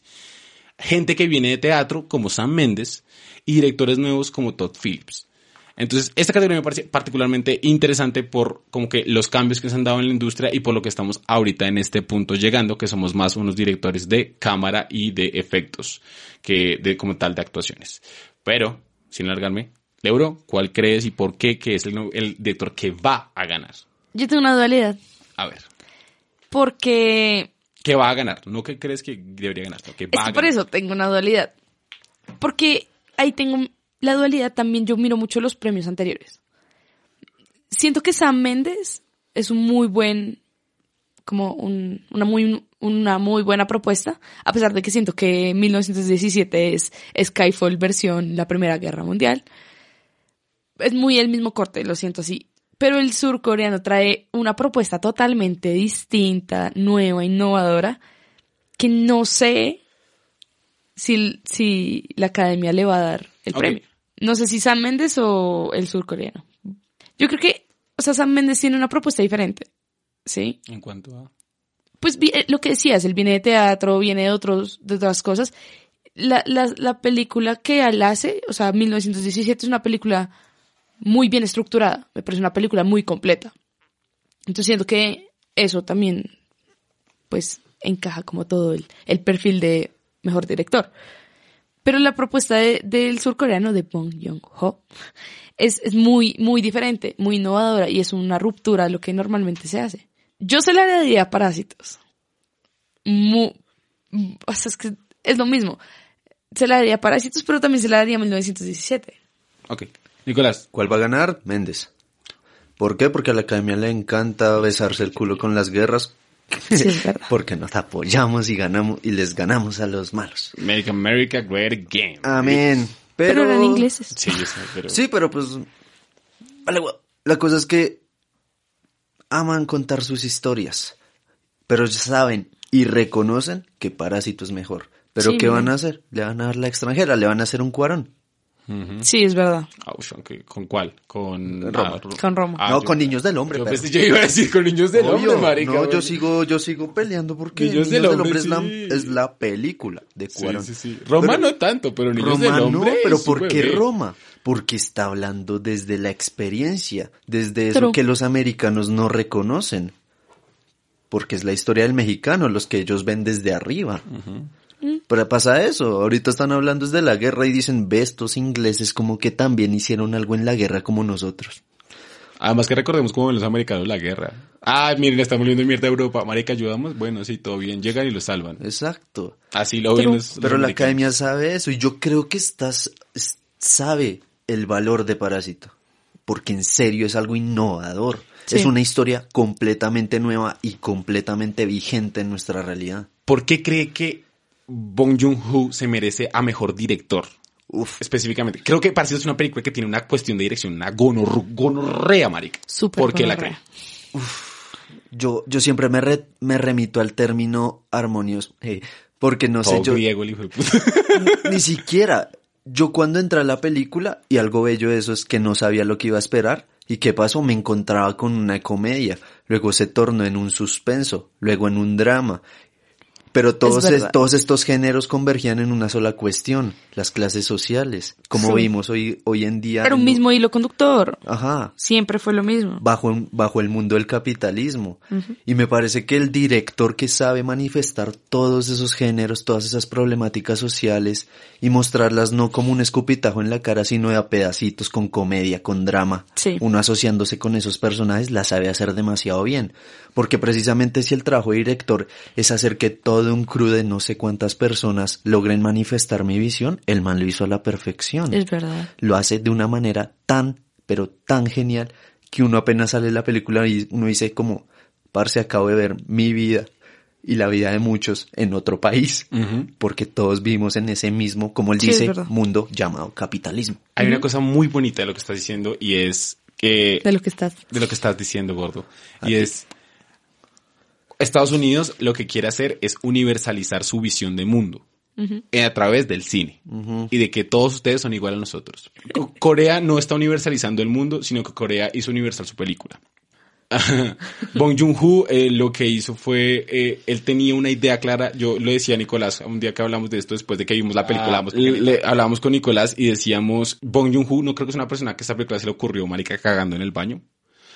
Gente que viene de teatro como Sam Mendes y directores nuevos como Todd Phillips. Entonces, esta categoría me parece particularmente interesante por como que los cambios que se han dado en la industria y por lo que estamos ahorita en este punto llegando, que somos más unos directores de cámara y de efectos que de como tal de actuaciones. Pero, sin alargarme, Leuro, ¿cuál crees y por qué que es el, el director que va a ganar? Yo tengo una dualidad. A ver, Porque ¿qué va a ganar? No que crees que debería ganar, no, que va Es a que por ganar. eso tengo una dualidad. Porque ahí tengo la dualidad también. Yo miro mucho los premios anteriores. Siento que Sam Mendes es un muy buen, como un- una muy, una muy buena propuesta, a pesar de que siento que 1917 es Skyfall versión la Primera Guerra Mundial. Es muy el mismo corte, lo siento así. Pero el surcoreano trae una propuesta totalmente distinta, nueva, innovadora, que no sé si, si la academia le va a dar el premio. No sé si Sam Mendes o el surcoreano. Yo creo que, o sea, Sam Mendes tiene una propuesta diferente. ¿Sí? En cuanto a... Pues eh, lo que decías, él viene de teatro, viene de otros, de otras cosas. la, la, la película que él hace, o sea, 1917 es una película muy bien estructurada, me parece una película muy completa. Entonces siento que eso también, pues, encaja como todo el, el perfil de mejor director. Pero la propuesta de- del surcoreano de Bong Joon-ho es, es muy, muy diferente, muy innovadora y es una ruptura de lo que normalmente se hace. Yo se la daría a Parásitos. Mu- o sea, es que es lo mismo. Se la daría a Parásitos, pero también se la daría a 1917. Ok. Nicolás, ¿Cuál va a ganar? Méndez. ¿Por qué? Porque a la academia le encanta besarse el culo con las guerras. Sí, es verdad. Porque nos apoyamos y ganamos y les ganamos a los malos. Make America Great Again. Amén. Pero, Pero, eran ingleses. Sí, yo sé, pero... Sí, pero pues. Vale, la cosa es que aman contar sus historias. Pero ya saben y reconocen que Parásito es mejor. Pero Sí, ¿qué van a hacer? Le van a dar la extranjera, le van a hacer un cuarón. Sí, es verdad. ¿Con cuál? Con Roma. Ro- Con Roma. Ah, no, yo- con niños del hombre. Yo, pensé- yo iba a decir con niños del Obvio. hombre, marica. No, yo sigo, yo sigo peleando porque Niños Niños, del del Hombre, Hombre, es, la, sí. es la película de Sí, Cuarón. sí, sí. Roma Pero- no tanto, pero niños Roma del hombre. no, pero es ¿por qué bebé. Roma? Porque está hablando desde la experiencia, desde eso Pero- que los americanos no reconocen. Porque es la historia del mexicano, los que ellos ven desde arriba. Pero pasa eso, ahorita están hablando desde la guerra y dicen, ve, estos ingleses como que también hicieron algo en la guerra como nosotros. Además que recordemos cómo ven los americanos la guerra. Ah, miren, estamos viendo mierda a Europa. Marica, ayudamos. Bueno, sí, todo bien. Llegan y lo salvan. Exacto. Así lo Pero- ven los, los Pero la academia sabe eso y yo creo que estás, sabe el valor de Parásito. Porque en serio es algo innovador. Sí. Es una historia completamente nueva y completamente vigente en nuestra realidad. ¿Por qué cree que Bong Joon-ho se merece a mejor director? Uf, Específicamente. Creo que Parecido es una película que tiene una cuestión de dirección, una gonor- gonorrea, marica. Súper ¿Por qué la cree? yo, yo siempre me, re- me remito al término armonioso. eh, porque no sé, yo griego, el hijo de puta. ni siquiera. Yo cuando entré a la película, y algo bello de eso es que no sabía lo que iba a esperar, ¿y qué pasó? Me encontraba con una comedia, luego se tornó en un suspenso, luego en un drama. Pero todos, verdad. es- todos estos géneros convergían en una sola cuestión, las clases sociales, como Sí. vimos hoy, hoy en día. Era un mismo hilo conductor. Ajá, Siempre fue lo mismo. bajo el mundo del capitalismo. Y me parece que el director que sabe manifestar todos esos géneros, todas esas problemáticas sociales y mostrarlas no como un escupitajo en la cara, sino de a pedacitos con comedia, con drama, Sí. uno asociándose con esos personajes, la sabe hacer demasiado bien. Porque precisamente si el trabajo de director es hacer que todo un crew de no sé cuántas personas logren manifestar mi visión, el man lo hizo a la perfección Es verdad. lo hace de una manera tan, pero tan genial que uno apenas sale de la película y uno dice como, parce, acabo de ver mi vida y la vida de muchos en otro país, porque todos vivimos en ese mismo, como él Sí, dice, mundo llamado capitalismo. Hay una cosa muy bonita de lo que estás diciendo y es que... De lo que estás. de lo que estás diciendo, gordo. Y es, Estados Unidos lo que quiere hacer es universalizar su visión de mundo eh, a través del cine y de que todos ustedes son igual a nosotros. Co- Corea no está universalizando el mundo, sino que Corea hizo universal su película. Bong Joon-ho eh, lo que hizo fue, eh, él tenía una idea clara, yo lo decía a Nicolás, un día que hablamos de esto después de que vimos la película, Ah, hablamos- le- hablábamos con Nicolás y decíamos, Bong Joon-ho no creo que es una persona que esta película se le ocurrió, marica, cagando en el baño.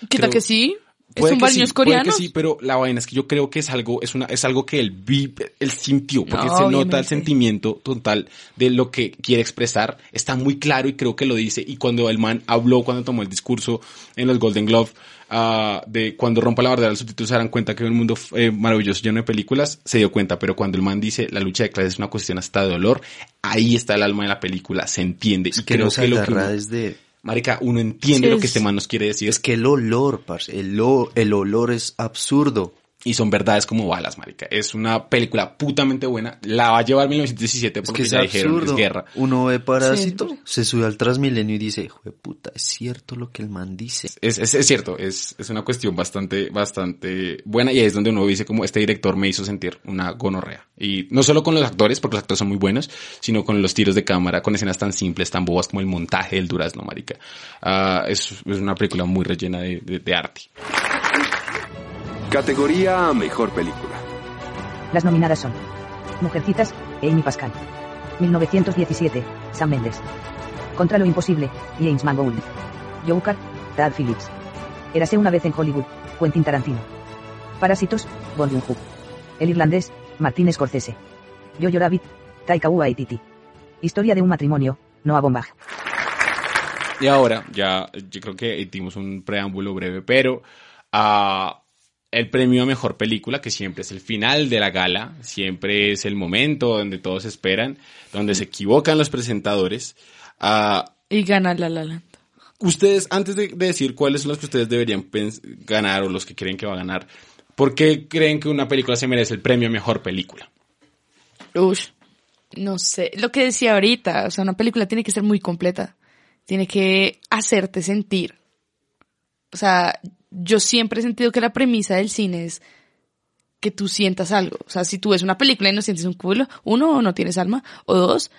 ¿Qué tal que sí? ¿Es Puede un que baños sí, puede coreanos? que sí, pero la vaina es que yo creo que es algo, es una, es algo que él vi, él sintió, porque No, se nota el sentimiento total de lo que quiere expresar. Está muy claro y creo que lo dice. Y cuando el man habló, cuando tomó el discurso en los Golden Glove, ah, de cuando rompa la barrera, los subtítulos se darán cuenta que hay un mundo eh, maravilloso lleno de películas, se dio cuenta. Pero cuando el man dice la lucha de clases es una cuestión hasta de dolor, ahí está el alma de la película, se entiende. Es y que creo que lo que uno- desde... Marica, uno entiende Sí, lo que es- este man nos quiere decir. Es que el olor, parce, el, o- el olor es absurdo. Y son verdades como balas, marica. Es una película putamente buena. La va a llevar 1917 Es porque que es dijeron, absurdo. es guerra. Uno ve Parásito, Sí. se sube al Transmilenio y dice, hijo de puta, es cierto lo que el man dice. Es, es, es cierto, es, es una cuestión bastante, bastante buena y ahí es donde uno dice como este director me hizo sentir una gonorrea. Y no solo con los actores, porque los actores son muy buenos, sino con los tiros de cámara, con escenas tan simples, tan bobas como el montaje del durazno, marica. Ah, es, es una película muy rellena de, de- de arte. Categoría a Mejor Película. Las nominadas son Mujercitas Amy Pascal. 1917, Sam Mendes. Contra lo imposible, James Mangold. Joker, Tad Phillips. Érase una vez en Hollywood, Quentin Tarantino. Parásitos, Bong Joon-ho. El irlandés, Martin Scorsese. Jojo Rabbit, Taika Waititi. Historia de un matrimonio, Noah Bombach. Y ahora, ya, yo creo que hicimos un preámbulo breve, pero ah, el premio a mejor película, que siempre es el final de la gala, siempre es el momento donde todos esperan, donde se equivocan los presentadores. ah, Y gana La La Land. ustedes, antes de, de decir cuáles son los que ustedes deberían ganar o los que creen que va a ganar, ¿por qué creen que una película se merece el premio a mejor película? Ush, no sé, lo que decía ahorita, o sea, una película tiene que ser muy completa, tiene que hacerte sentir. O sea, yo siempre he sentido que la premisa del cine es que tú sientas algo. O sea, si tú ves una película y no sientes un culo, uno, no tienes alma, o dos,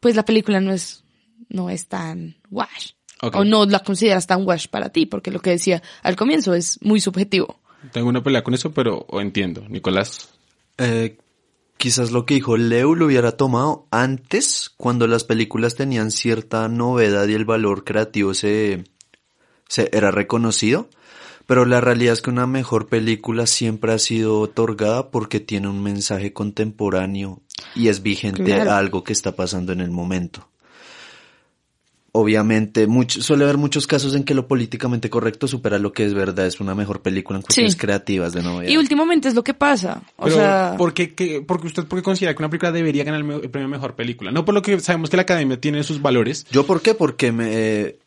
pues la película no es, no es tan wash. O no la consideras tan wash para ti, porque lo que decía al comienzo es muy subjetivo. Tengo una pelea con eso, pero o entiendo. Nicolás. Eh, quizás lo que dijo Leo lo hubiera tomado antes, cuando las películas tenían cierta novedad y el valor creativo se, se era reconocido. Pero la realidad es que una mejor película siempre ha sido otorgada porque tiene un mensaje contemporáneo y es vigente Claro. a algo que está pasando en el momento. Obviamente, mucho- suele haber muchos casos en que lo políticamente correcto supera lo que es verdad. Es una mejor película en cuestiones Sí. creativas de novedad. Y últimamente es lo que pasa. O Pero, sea, ¿por qué, qué- porque usted por qué considera que una película debería ganar el, el premio a mejor película? No por lo que sabemos que la academia tiene sus valores. ¿Yo por qué? Porque me eh,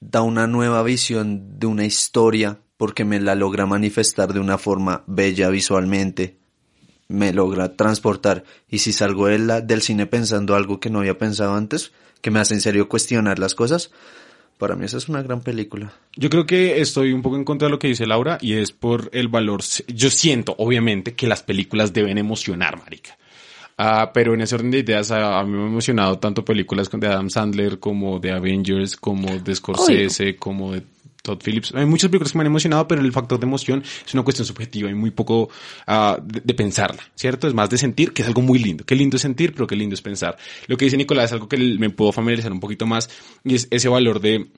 da una nueva visión de una historia, porque me la logra manifestar de una forma bella visualmente, me logra transportar. Y si salgo de la- del cine pensando algo que no había pensado antes, que me hace en serio cuestionar las cosas, para mí esa es una gran película. Yo creo que estoy un poco en contra de lo que dice Laura y es por el valor. Yo siento, obviamente, que las películas deben emocionar, marica. Ah, pero en ese orden de ideas, a, a mí me han emocionado tanto películas de Adam Sandler como de Avengers, como de Scorsese, como de Todd Phillips. Hay muchas películas que me han emocionado, pero el factor de emoción es una cuestión subjetiva y muy poco ah, de, de pensarla, ¿cierto? Es más de sentir, que es algo muy lindo. Qué lindo es sentir, pero qué lindo es pensar. Lo que dice Nicolás es algo que me puedo familiarizar un poquito más y es ese valor de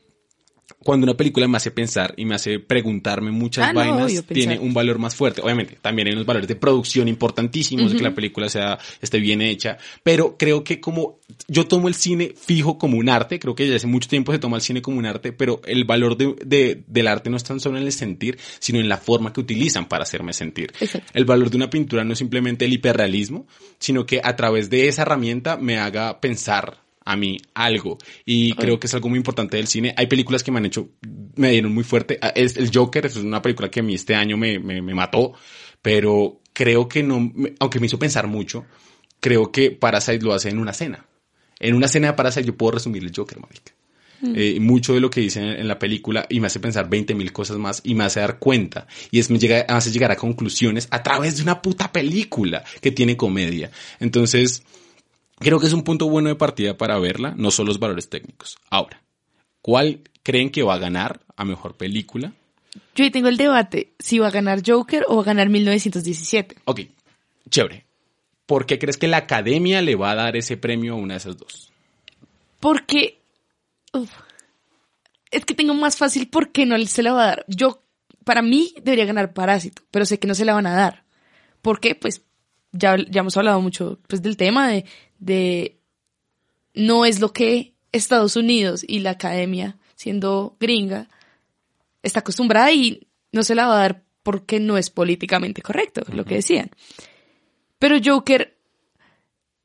cuando una película me hace pensar y me hace preguntarme muchas Ah, no, vainas, pensar. tiene un valor más fuerte. Obviamente, también hay unos valores de producción importantísimos, de que la película sea, esté bien hecha, pero creo que como yo tomo el cine fijo como un arte, creo que desde hace mucho tiempo se toma el cine como un arte, pero el valor de, de- del arte no es tan solo en el sentir, sino en la forma que utilizan para hacerme sentir. Exacto. El valor de una pintura no es simplemente el hiperrealismo, sino que a través de esa herramienta me haga pensar a mí algo. Y creo que es algo muy importante del cine. Hay películas que me han hecho, me dieron muy fuerte. Ah, Es el Joker, es una película que a mí este año me, me, me mató, pero creo que no, aunque me hizo pensar mucho, creo que Parasite lo hace en una cena. En una cena de Parasite yo puedo resumir el Joker, marica. Eh, mucho de lo que dice en, en la película y me hace pensar 20 mil cosas más y me hace dar cuenta y es, me, llega, me hace llegar a conclusiones a través de una puta película que tiene comedia. Entonces, creo que es un punto bueno de partida para verla, no solo los valores técnicos. Ahora, ¿cuál creen que va a ganar a mejor película? yo ahí tengo el debate, si va a ganar Joker o va a ganar 1917. Ok, chévere. ¿Por qué crees que la academia le va a dar ese premio a una de esas dos? Porque uf, es que tengo más fácil porque no se la va a dar. Yo, para mí, debería ganar Parásito, pero sé que no se la van a dar. ¿Por qué? Pues ya, ya hemos hablado mucho pues, del tema de, de no es lo que Estados Unidos y la academia, siendo gringa, está acostumbrada y no se la va a dar porque no es políticamente correcto, lo que decían. Pero Joker,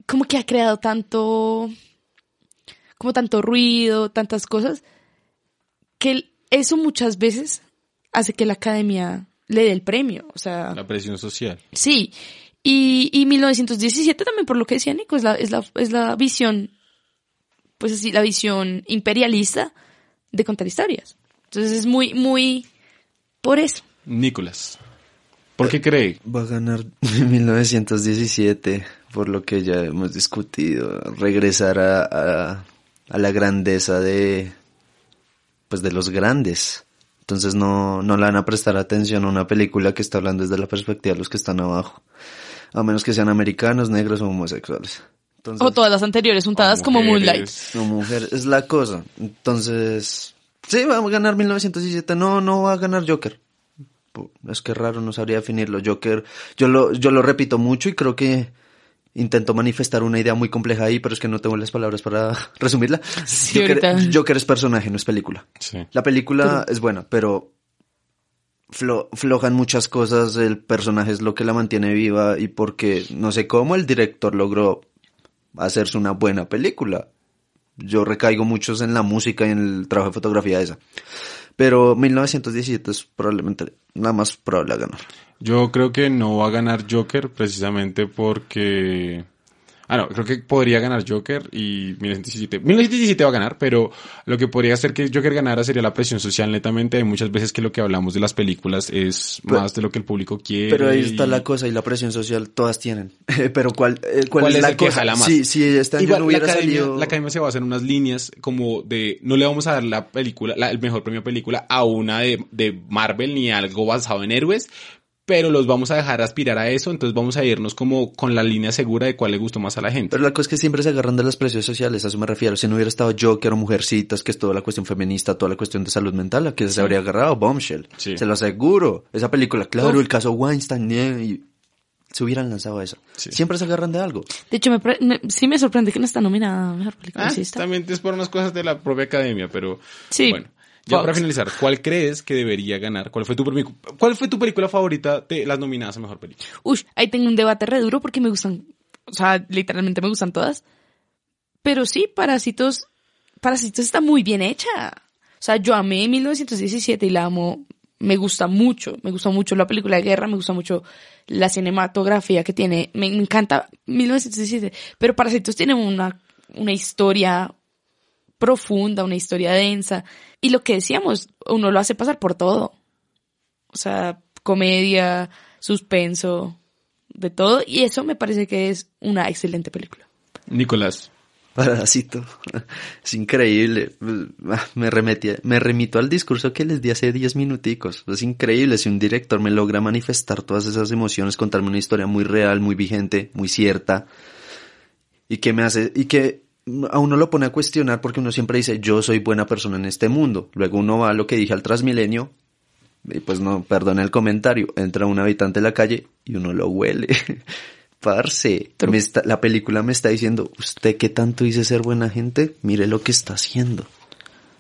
como que ha creado tanto, como tanto ruido, tantas cosas, que eso muchas veces hace que la academia le dé el premio. O sea, La presión social. sí. Y, y 1917 también, por lo que decía Nico, es la, es la, es la visión, pues así, la visión imperialista de contar historias. Entonces es muy, muy por eso. Nicolás, ¿por qué cree? Va a ganar 1917, por lo que ya hemos discutido, regresar a, a, a la grandeza de, pues de los grandes. Entonces no, no le van a prestar atención a una película que está hablando desde la perspectiva de los que están abajo. A menos que sean americanos, negros o homosexuales. Entonces, O todas las anteriores juntadas como Moonlight. No, mujer, es la cosa. Entonces, sí, vamos a ganar 1917. No, no va a ganar Joker. Es que raro, no sabría definirlo. Joker, yo lo, yo lo repito mucho y creo que intento manifestar una idea muy compleja ahí, pero es que no tengo las palabras para resumirla. Sí, Joker. Joker es personaje, no es película. Sí. La película es buena, pero flo- flojan muchas cosas, el personaje es lo que la mantiene viva y porque no sé cómo el director logró hacerse una buena película. Yo recaigo muchos en la música y en el trabajo de fotografía esa. Pero 1917 es probablemente la más probable a ganar. Yo creo que no va a ganar Joker precisamente porque... Ah, no, creo que podría ganar Joker y 1917. 1917 va a ganar, pero lo que podría hacer que Joker ganara sería la presión social netamente. Hay muchas veces que lo que hablamos de las películas es Pero- más de lo que el público quiere. Pero ahí está y- la cosa y la presión social, todas tienen. Pero ¿cuál, eh, cuál, ¿Cuál es es la que cosa? jala más? Sí, si este año Igual, no hubiera la, academia, salido... la academia se basa en unas líneas como de no le vamos a dar la película, la- el mejor premio película a una de, de Marvel ni a algo basado en héroes, pero los vamos a dejar aspirar a eso, entonces vamos a irnos como con la línea segura de cuál le gustó más a la gente. Pero la cosa es que siempre se agarran de las presiones sociales, a eso me refiero. Si no hubiera estado Joker o Mujercitas, que es toda la cuestión feminista, toda la cuestión de salud mental, ¿a qué se habría agarrado? Bombshell. Sí. Se lo aseguro. Esa película, claro, Uf. el caso Weinstein, y se hubieran lanzado a eso. Sí. Siempre se agarran de algo. De hecho, me, pre- me- sí me sorprende que no está nominada a mejor película. Ah, también es por unas cosas de la propia academia, pero Sí. bueno. Ya para finalizar, ¿cuál crees que debería ganar? ¿Cuál fue tu, cuál fue tu película favorita de las nominadas a mejor película? Uy, ahí tengo un debate re duro porque me gustan, o sea, literalmente me gustan todas. Pero sí, Parásitos, Parásitos está muy bien hecha. O sea, yo amé 1917 y la amo, me gusta mucho, me gusta mucho la película de guerra, me gusta mucho la cinematografía que tiene, me, me encanta 1917, pero Parásitos tiene una, una historia profunda, una historia densa. Y lo que decíamos, uno lo hace pasar por todo. O sea, comedia, suspenso, de todo. Y eso me parece que es una excelente película. Nicolás. Parásito. Es increíble. Me remetí, me remito al discurso que les di hace 10 minuticos. Es increíble si un director me logra manifestar todas esas emociones, contarme una historia muy real, muy vigente, muy cierta. Y que me hace, y que a uno lo pone a cuestionar porque uno siempre dice, yo soy buena persona en este mundo. Luego uno va a lo que dije al Transmilenio, y pues no, perdona el comentario, entra un habitante de la calle y uno lo huele. Parce, True. me está- la película me está diciendo, usted que tanto dice ser buena gente, mire lo que está haciendo.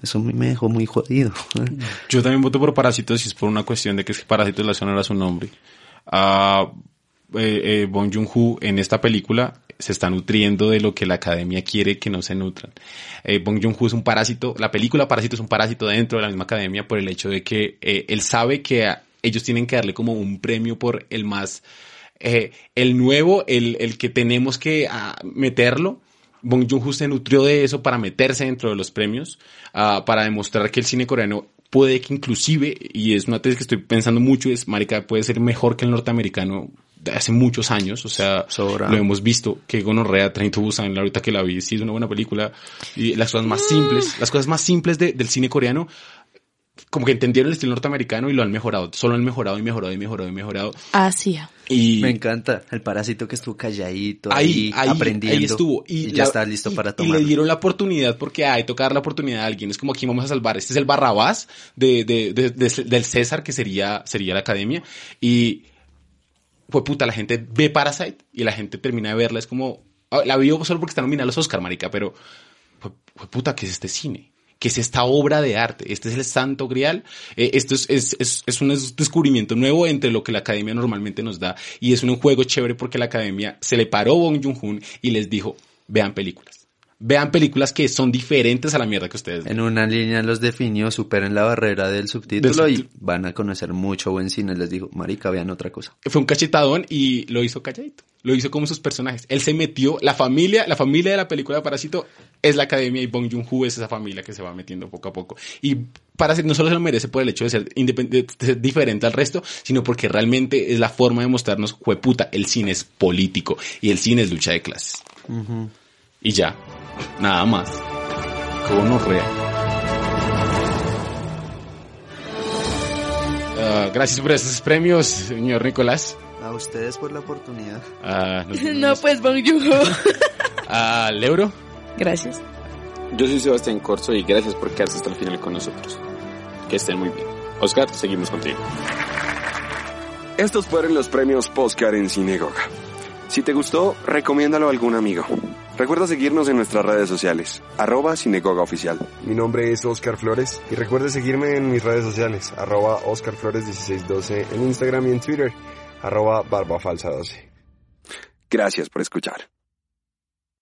Eso a mí me dejó muy jodido. Yo también voto por Parásitos y es por una cuestión de que es que Parásitos la sonora su nombre. Ah, eh, eh, Bong Joon-ho en esta película se está nutriendo de lo que la academia quiere que no se nutran. Eh, Bong Joon-ho es un parásito, la película Parásito es un parásito dentro de la misma academia por el hecho de que eh, él sabe que ellos tienen que darle como un premio por el más, eh, el nuevo, el, el que tenemos que ah, meterlo. Bong Joon-ho se nutrió de eso para meterse dentro de los premios, ah, para demostrar que el cine coreano puede que inclusive, y es una tesis que estoy pensando mucho, es, marica, puede ser mejor que el norteamericano hace muchos años, o sea, Sobra. lo hemos visto, que Gonorrea, Train to Busan, ahorita que la vi, sí es una buena película, y las cosas más simples, las cosas más simples de- del cine coreano, como que entendieron el estilo norteamericano y lo han mejorado, solo han mejorado y mejorado y mejorado y mejorado, Hacía. y... me encanta el parásito que estuvo calladito ahí, ahí, ahí, aprendiendo ahí estuvo. y, Y, ya la- está listo y- para Y tomar. le dieron la oportunidad porque hay toca dar la oportunidad a alguien. Es como aquí vamos a salvar. Este es el Barrabás de, de, de- de- del César, que sería, sería la academia. Y fue puta, la gente ve Parasite y la gente termina de verla. Es como, ah, la vio solo porque está nominada a los Oscar, marica, pero fue, puta, ¿qué es este cine? ¿Qué es esta obra de arte? Este es el santo grial. Eh, esto es, es, es, un descubrimiento nuevo entre lo que la academia normalmente nos da. Y es un juego chévere porque la academia se le paró Bong Joon-ho y les dijo, vean películas. Vean películas que son diferentes a la mierda que ustedes ven. En una línea los definió, superen la barrera del subtítulo Del y van a conocer mucho buen cine. Les dijo, marica, vean otra cosa. Fue un cachetadón y lo hizo calladito. Lo hizo como sus personajes. Él se metió, la familia, la familia de la película de Parásito es la academia y Bong Joon-ho es esa familia que se va metiendo poco a poco. Y Parásito no solo se lo merece por el hecho de ser, de ser diferente al resto, sino porque realmente es la forma de mostrarnos, jueputa, el cine es político y el cine es lucha de clases. Y ya, nada más. Gonorrea. Ah, gracias por estos premios, señor Nicolás. A ustedes por la oportunidad. Nos vemos. No, pues Bong Joon-ho. Al euro. Gracias. Yo soy Sebastián Corso y gracias por quedarse hasta el final con nosotros. Que estén muy bien. Oscar, seguimos contigo. Estos fueron los premios Póscar en Cinegoga. Si te gustó, recomiéndalo a algún amigo. Recuerda seguirnos en nuestras redes sociales, arroba Cinegoga Oficial. Mi nombre es Oscar Flores y recuerde seguirme en mis redes sociales, arroba Oscar Flores 1612 en Instagram y en Twitter, arroba Barba Falsa 12. Gracias por escuchar.